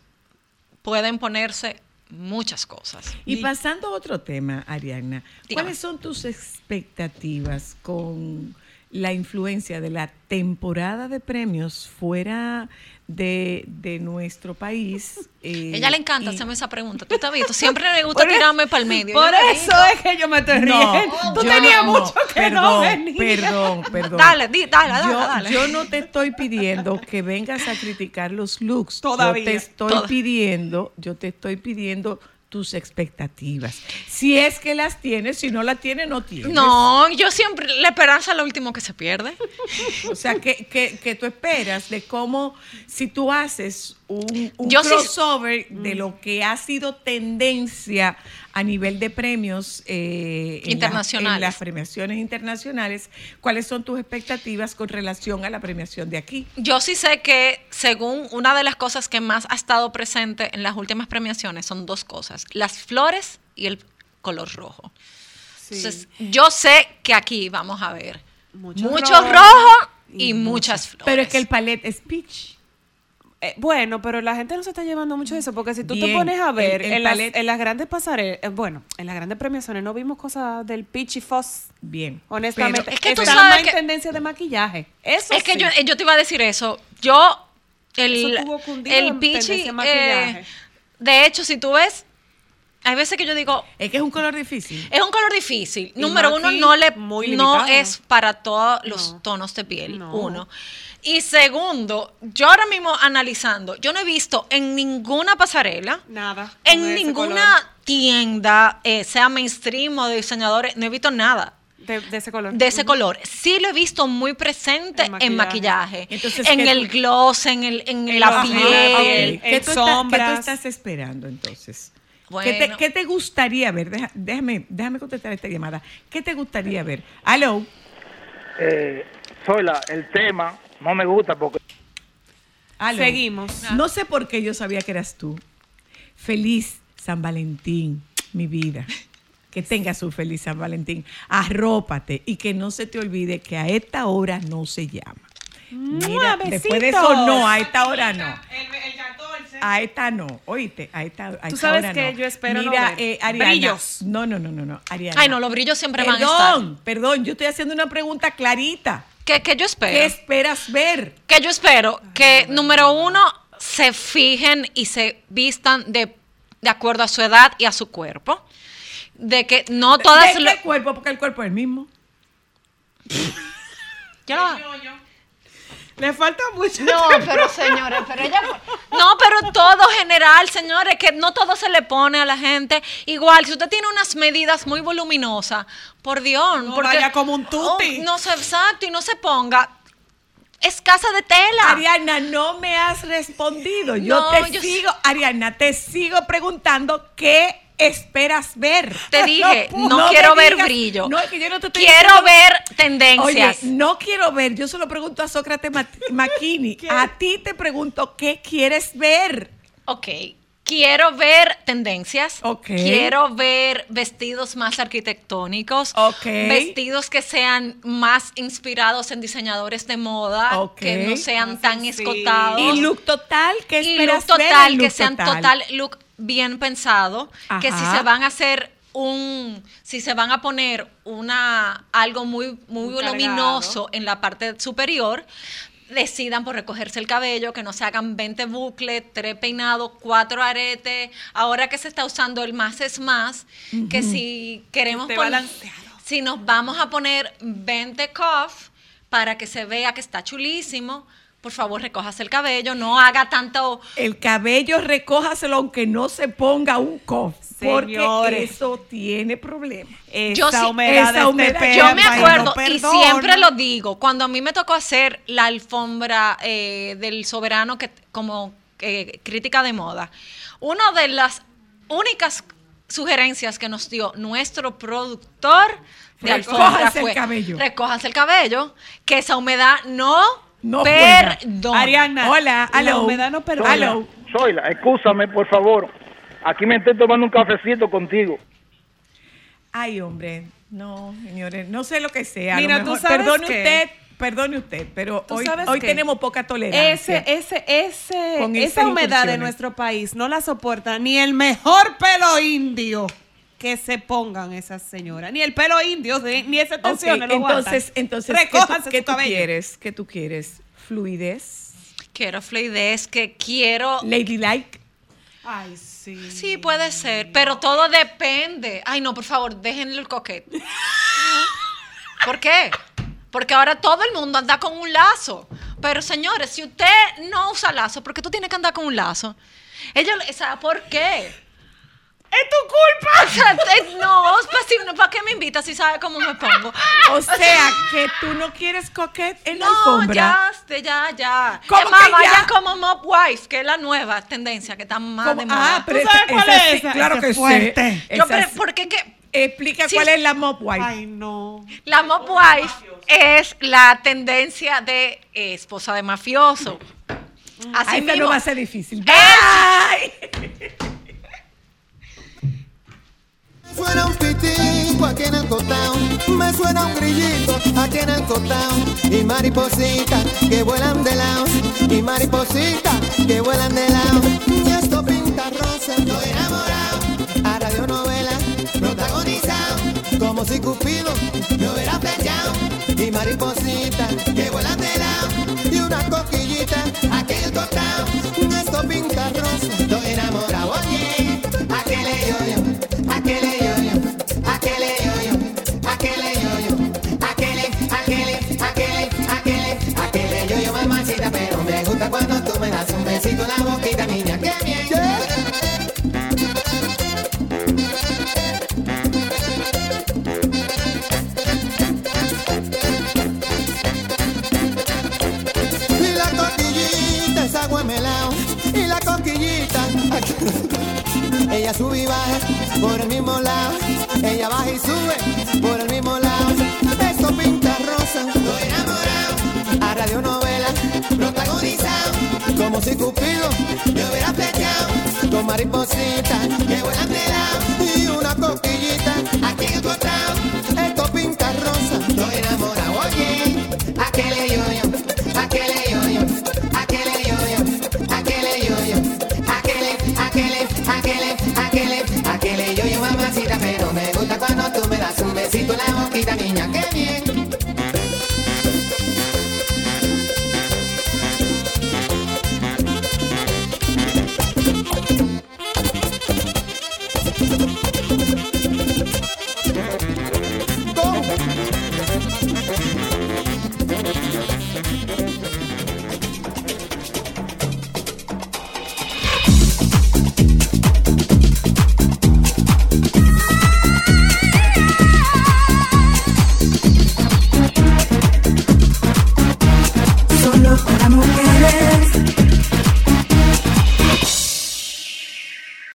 pueden ponerse muchas cosas. Y pasando a otro tema, Ariana, Dígame. ¿cuáles son tus expectativas con la influencia de la temporada de premios fuera de, de nuestro país? eh, Ella le encanta y- hacerme esa pregunta. Tú te has visto. Siempre me gusta Por tirarme para el medio. Por le eso es que yo me estoy No, riendo. Tú tenías no, mucho que no perdón, venir. Perdón, perdón. Dale, di- dale, dale, yo, dale. yo no te estoy pidiendo que vengas a criticar los looks. Todavía. Yo te estoy Toda- pidiendo, yo te estoy pidiendo tus expectativas. Si es que las tienes, si no las tienes, no tienes. No, yo siempre, la esperanza es lo último que se pierde. O sea, que, que, que tú esperas de cómo, si tú haces un, un sí- crossover de lo que ha sido tendencia a nivel de premios eh, en la- Internacionales. en las premiaciones internacionales, ¿cuáles son tus expectativas con relación a la premiación de aquí? Yo sí sé que, según una de las cosas que más ha estado presente en las últimas premiaciones, son dos cosas: las flores y el color rojo. Sí. Entonces, yo sé que aquí vamos a ver Mucho mucho, rojo rojo, y y, muchas flores. Pero es que el palette es peach. Eh, bueno, pero la gente no se está llevando mucho de eso, porque si tú te Bien, pones a ver el- el en, las, palet- en las grandes pasarelas, eh, bueno, en las grandes premiaciones no vimos cosas del fuzz, Bien. honestamente. Pero- Es que tú sabes que- tendencia de maquillaje. Eso Es que yo, yo te iba a decir eso. Yo, el, Eso el pichi, de maquillaje. eh, de hecho, si tú ves, hay veces que yo digo, es que es un color difícil. es un color difícil. Y Número uno, no le muy no es para todos los No. tonos de piel. No. Uno. Y segundo, yo ahora mismo analizando, yo no he visto en ninguna pasarela, Nada. en ninguna color. tienda, eh, sea mainstream o de diseñadores, no he visto nada. De, de ese color. de ese color. Sí lo he visto muy presente En en maquillaje. Entonces, en ¿qué el tú- gloss, en, el, en, En la piel. ¿Qué, en tú estás, qué tú sombras. estás esperando entonces? ¿Qué, te, qué te gustaría ver? Deja- déjame, déjame contestar esta llamada. ¿Qué te gustaría ver? Aló. eh, Zoila, el tema no me gusta porque aló. Seguimos. No sé por qué yo sabía que eras tú. Feliz San Valentín, mi vida. Que tengas un feliz San Valentín. Arrópate y que no se te olvide que a esta hora no se llama. Mira, después de eso no, a esta hora no. A esta no, oíste, a esta, a Tú esta sabes hora que no. yo espero no Mira, ver eh, Ariana, brillos. No, no, no, no, no, Ariana. Ay, no, los brillos siempre van a estar. Perdón, perdón, yo estoy haciendo una pregunta clarita. ¿Qué, qué yo espero? ¿Qué esperas ver? Que yo espero que, número uno, se fijen y se vistan de, de acuerdo a su edad y a su cuerpo. De que no todas... ¿De lo- qué cuerpo? Porque el cuerpo es el mismo. Yo no- Le falta mucho. No, pero señores, pero ella. No, pero todo general, señores, que no todo se le pone a la gente. Igual, si usted tiene unas medidas muy voluminosas, por Dios. No porque, vaya como un tuti. Oh, no se, exacto, y no se ponga escasa de tela. Ariana, no me has respondido. Yo No, te yo sigo, Ariana, te sigo preguntando qué esperas ver. Te dije, no quiero ver digas- brillo. No, es que yo no te estoy Quiero diciendo- ver Oye, tendencias. no quiero ver. Yo solo pregunto a Sócrates Ma- Makini. a ti te pregunto, ¿qué quieres ver? Ok. Quiero ver tendencias. Ok. Quiero ver vestidos más arquitectónicos. Ok. Vestidos que sean más inspirados en diseñadores de moda. Ok. Que no sean Más tan escotados. Y look total, ¿qué Y esperas look ver total, que look sean total. look bien pensado. Que si se van a hacer un, si se van a poner una, algo muy, muy cargado. voluminoso en la parte superior, decidan por recogerse el cabello, que no se hagan 20 bucles, tres peinados, cuatro aretes. Ahora que se está usando el más es más, que si queremos Esté poner- si nos vamos a poner 20 cuff para que se vea que está chulísimo, por favor recójase el cabello, no haga tanto... El cabello recójaselo aunque no se ponga un cof. Porque Señores. eso tiene problemas. Yo Esa sí- humedad esa de este humedad- perro, Yo me no acuerdo y siempre lo digo, cuando a mí me tocó hacer la alfombra eh, del soberano que como eh, crítica de moda, una de las únicas sugerencias que nos dio nuestro productor de alfombra Recójanse el fue cabello. recójanse el cabello, que esa humedad no, No perdona. Ariana, Hola, la aló. humedad no perdona. Aló. Zoila, escúchame, por favor. Aquí me estoy tomando un cafecito contigo. Ay, hombre, no, señores, no sé lo que sea. Mira, tú sabes perdone usted, perdone usted, pero ¿Tú hoy, hoy qué? tenemos poca tolerancia. Ese, ese, ese, esa humedad de nuestro país no la soporta ni el mejor pelo indio que se pongan esas señoras. Ni el pelo indio, de- ni ese Ok, tensión lo aguantan. entonces, entonces, ¿qué tú, Recójanse qué su tú cabello. quieres? ¿Qué tú quieres? Fluidez, Quiero fluidez, que quiero ladylike. Ay, sí. Sí, puede ser, pero todo depende. Ay, no, por favor, déjenle el coquete. ¿Por qué? Porque ahora todo el mundo anda con un lazo. Pero señores, si usted no usa lazo, ¿por qué tú tienes que andar con un lazo? Ella, ¿sabe por qué? ¡Es tu culpa! O sea, te- no, pues, si no, ¿para qué me invitas si sabe cómo me pongo? O sea, que tú no quieres coquet en la No, alfombra. ya, este, ya, ya. ¿Cómo es más, que ya? como Mop Wife, que es la nueva tendencia que está más ¿Cómo? de moda. Ah, pero ¿Tú sabes cuál es esa? Claro Esa que es fuerte. sí. Yo, pero. ¿por qué que Explica Sí, cuál es la mop wife. Ay, no. La Mop Wife es la tendencia de eh, esposa de mafioso. Así esta mismo. no va a ser difícil. Es- Ay. Suena un pitico aquí en el cotao, me suena un grillito aquí en el cotao. Y maripositas que vuelan de lado. Y maripositas que vuelan de lado. Y esto pinta rosa, estoy enamorado. A radionovela protagonizado. Como si Cupido me hubiera flechado y maripositas que vuelan de lado. Y una coquillita aquí en el cotao. Boquita, niña, qué bien. Y la coquillita es agua melao y la coquillita ella sube y baja por el mismo lado ella baja y sube por el mismo lado. Esto pinta rosa estoy enamorado. A radionovela protagonizado como si Cupido mariposita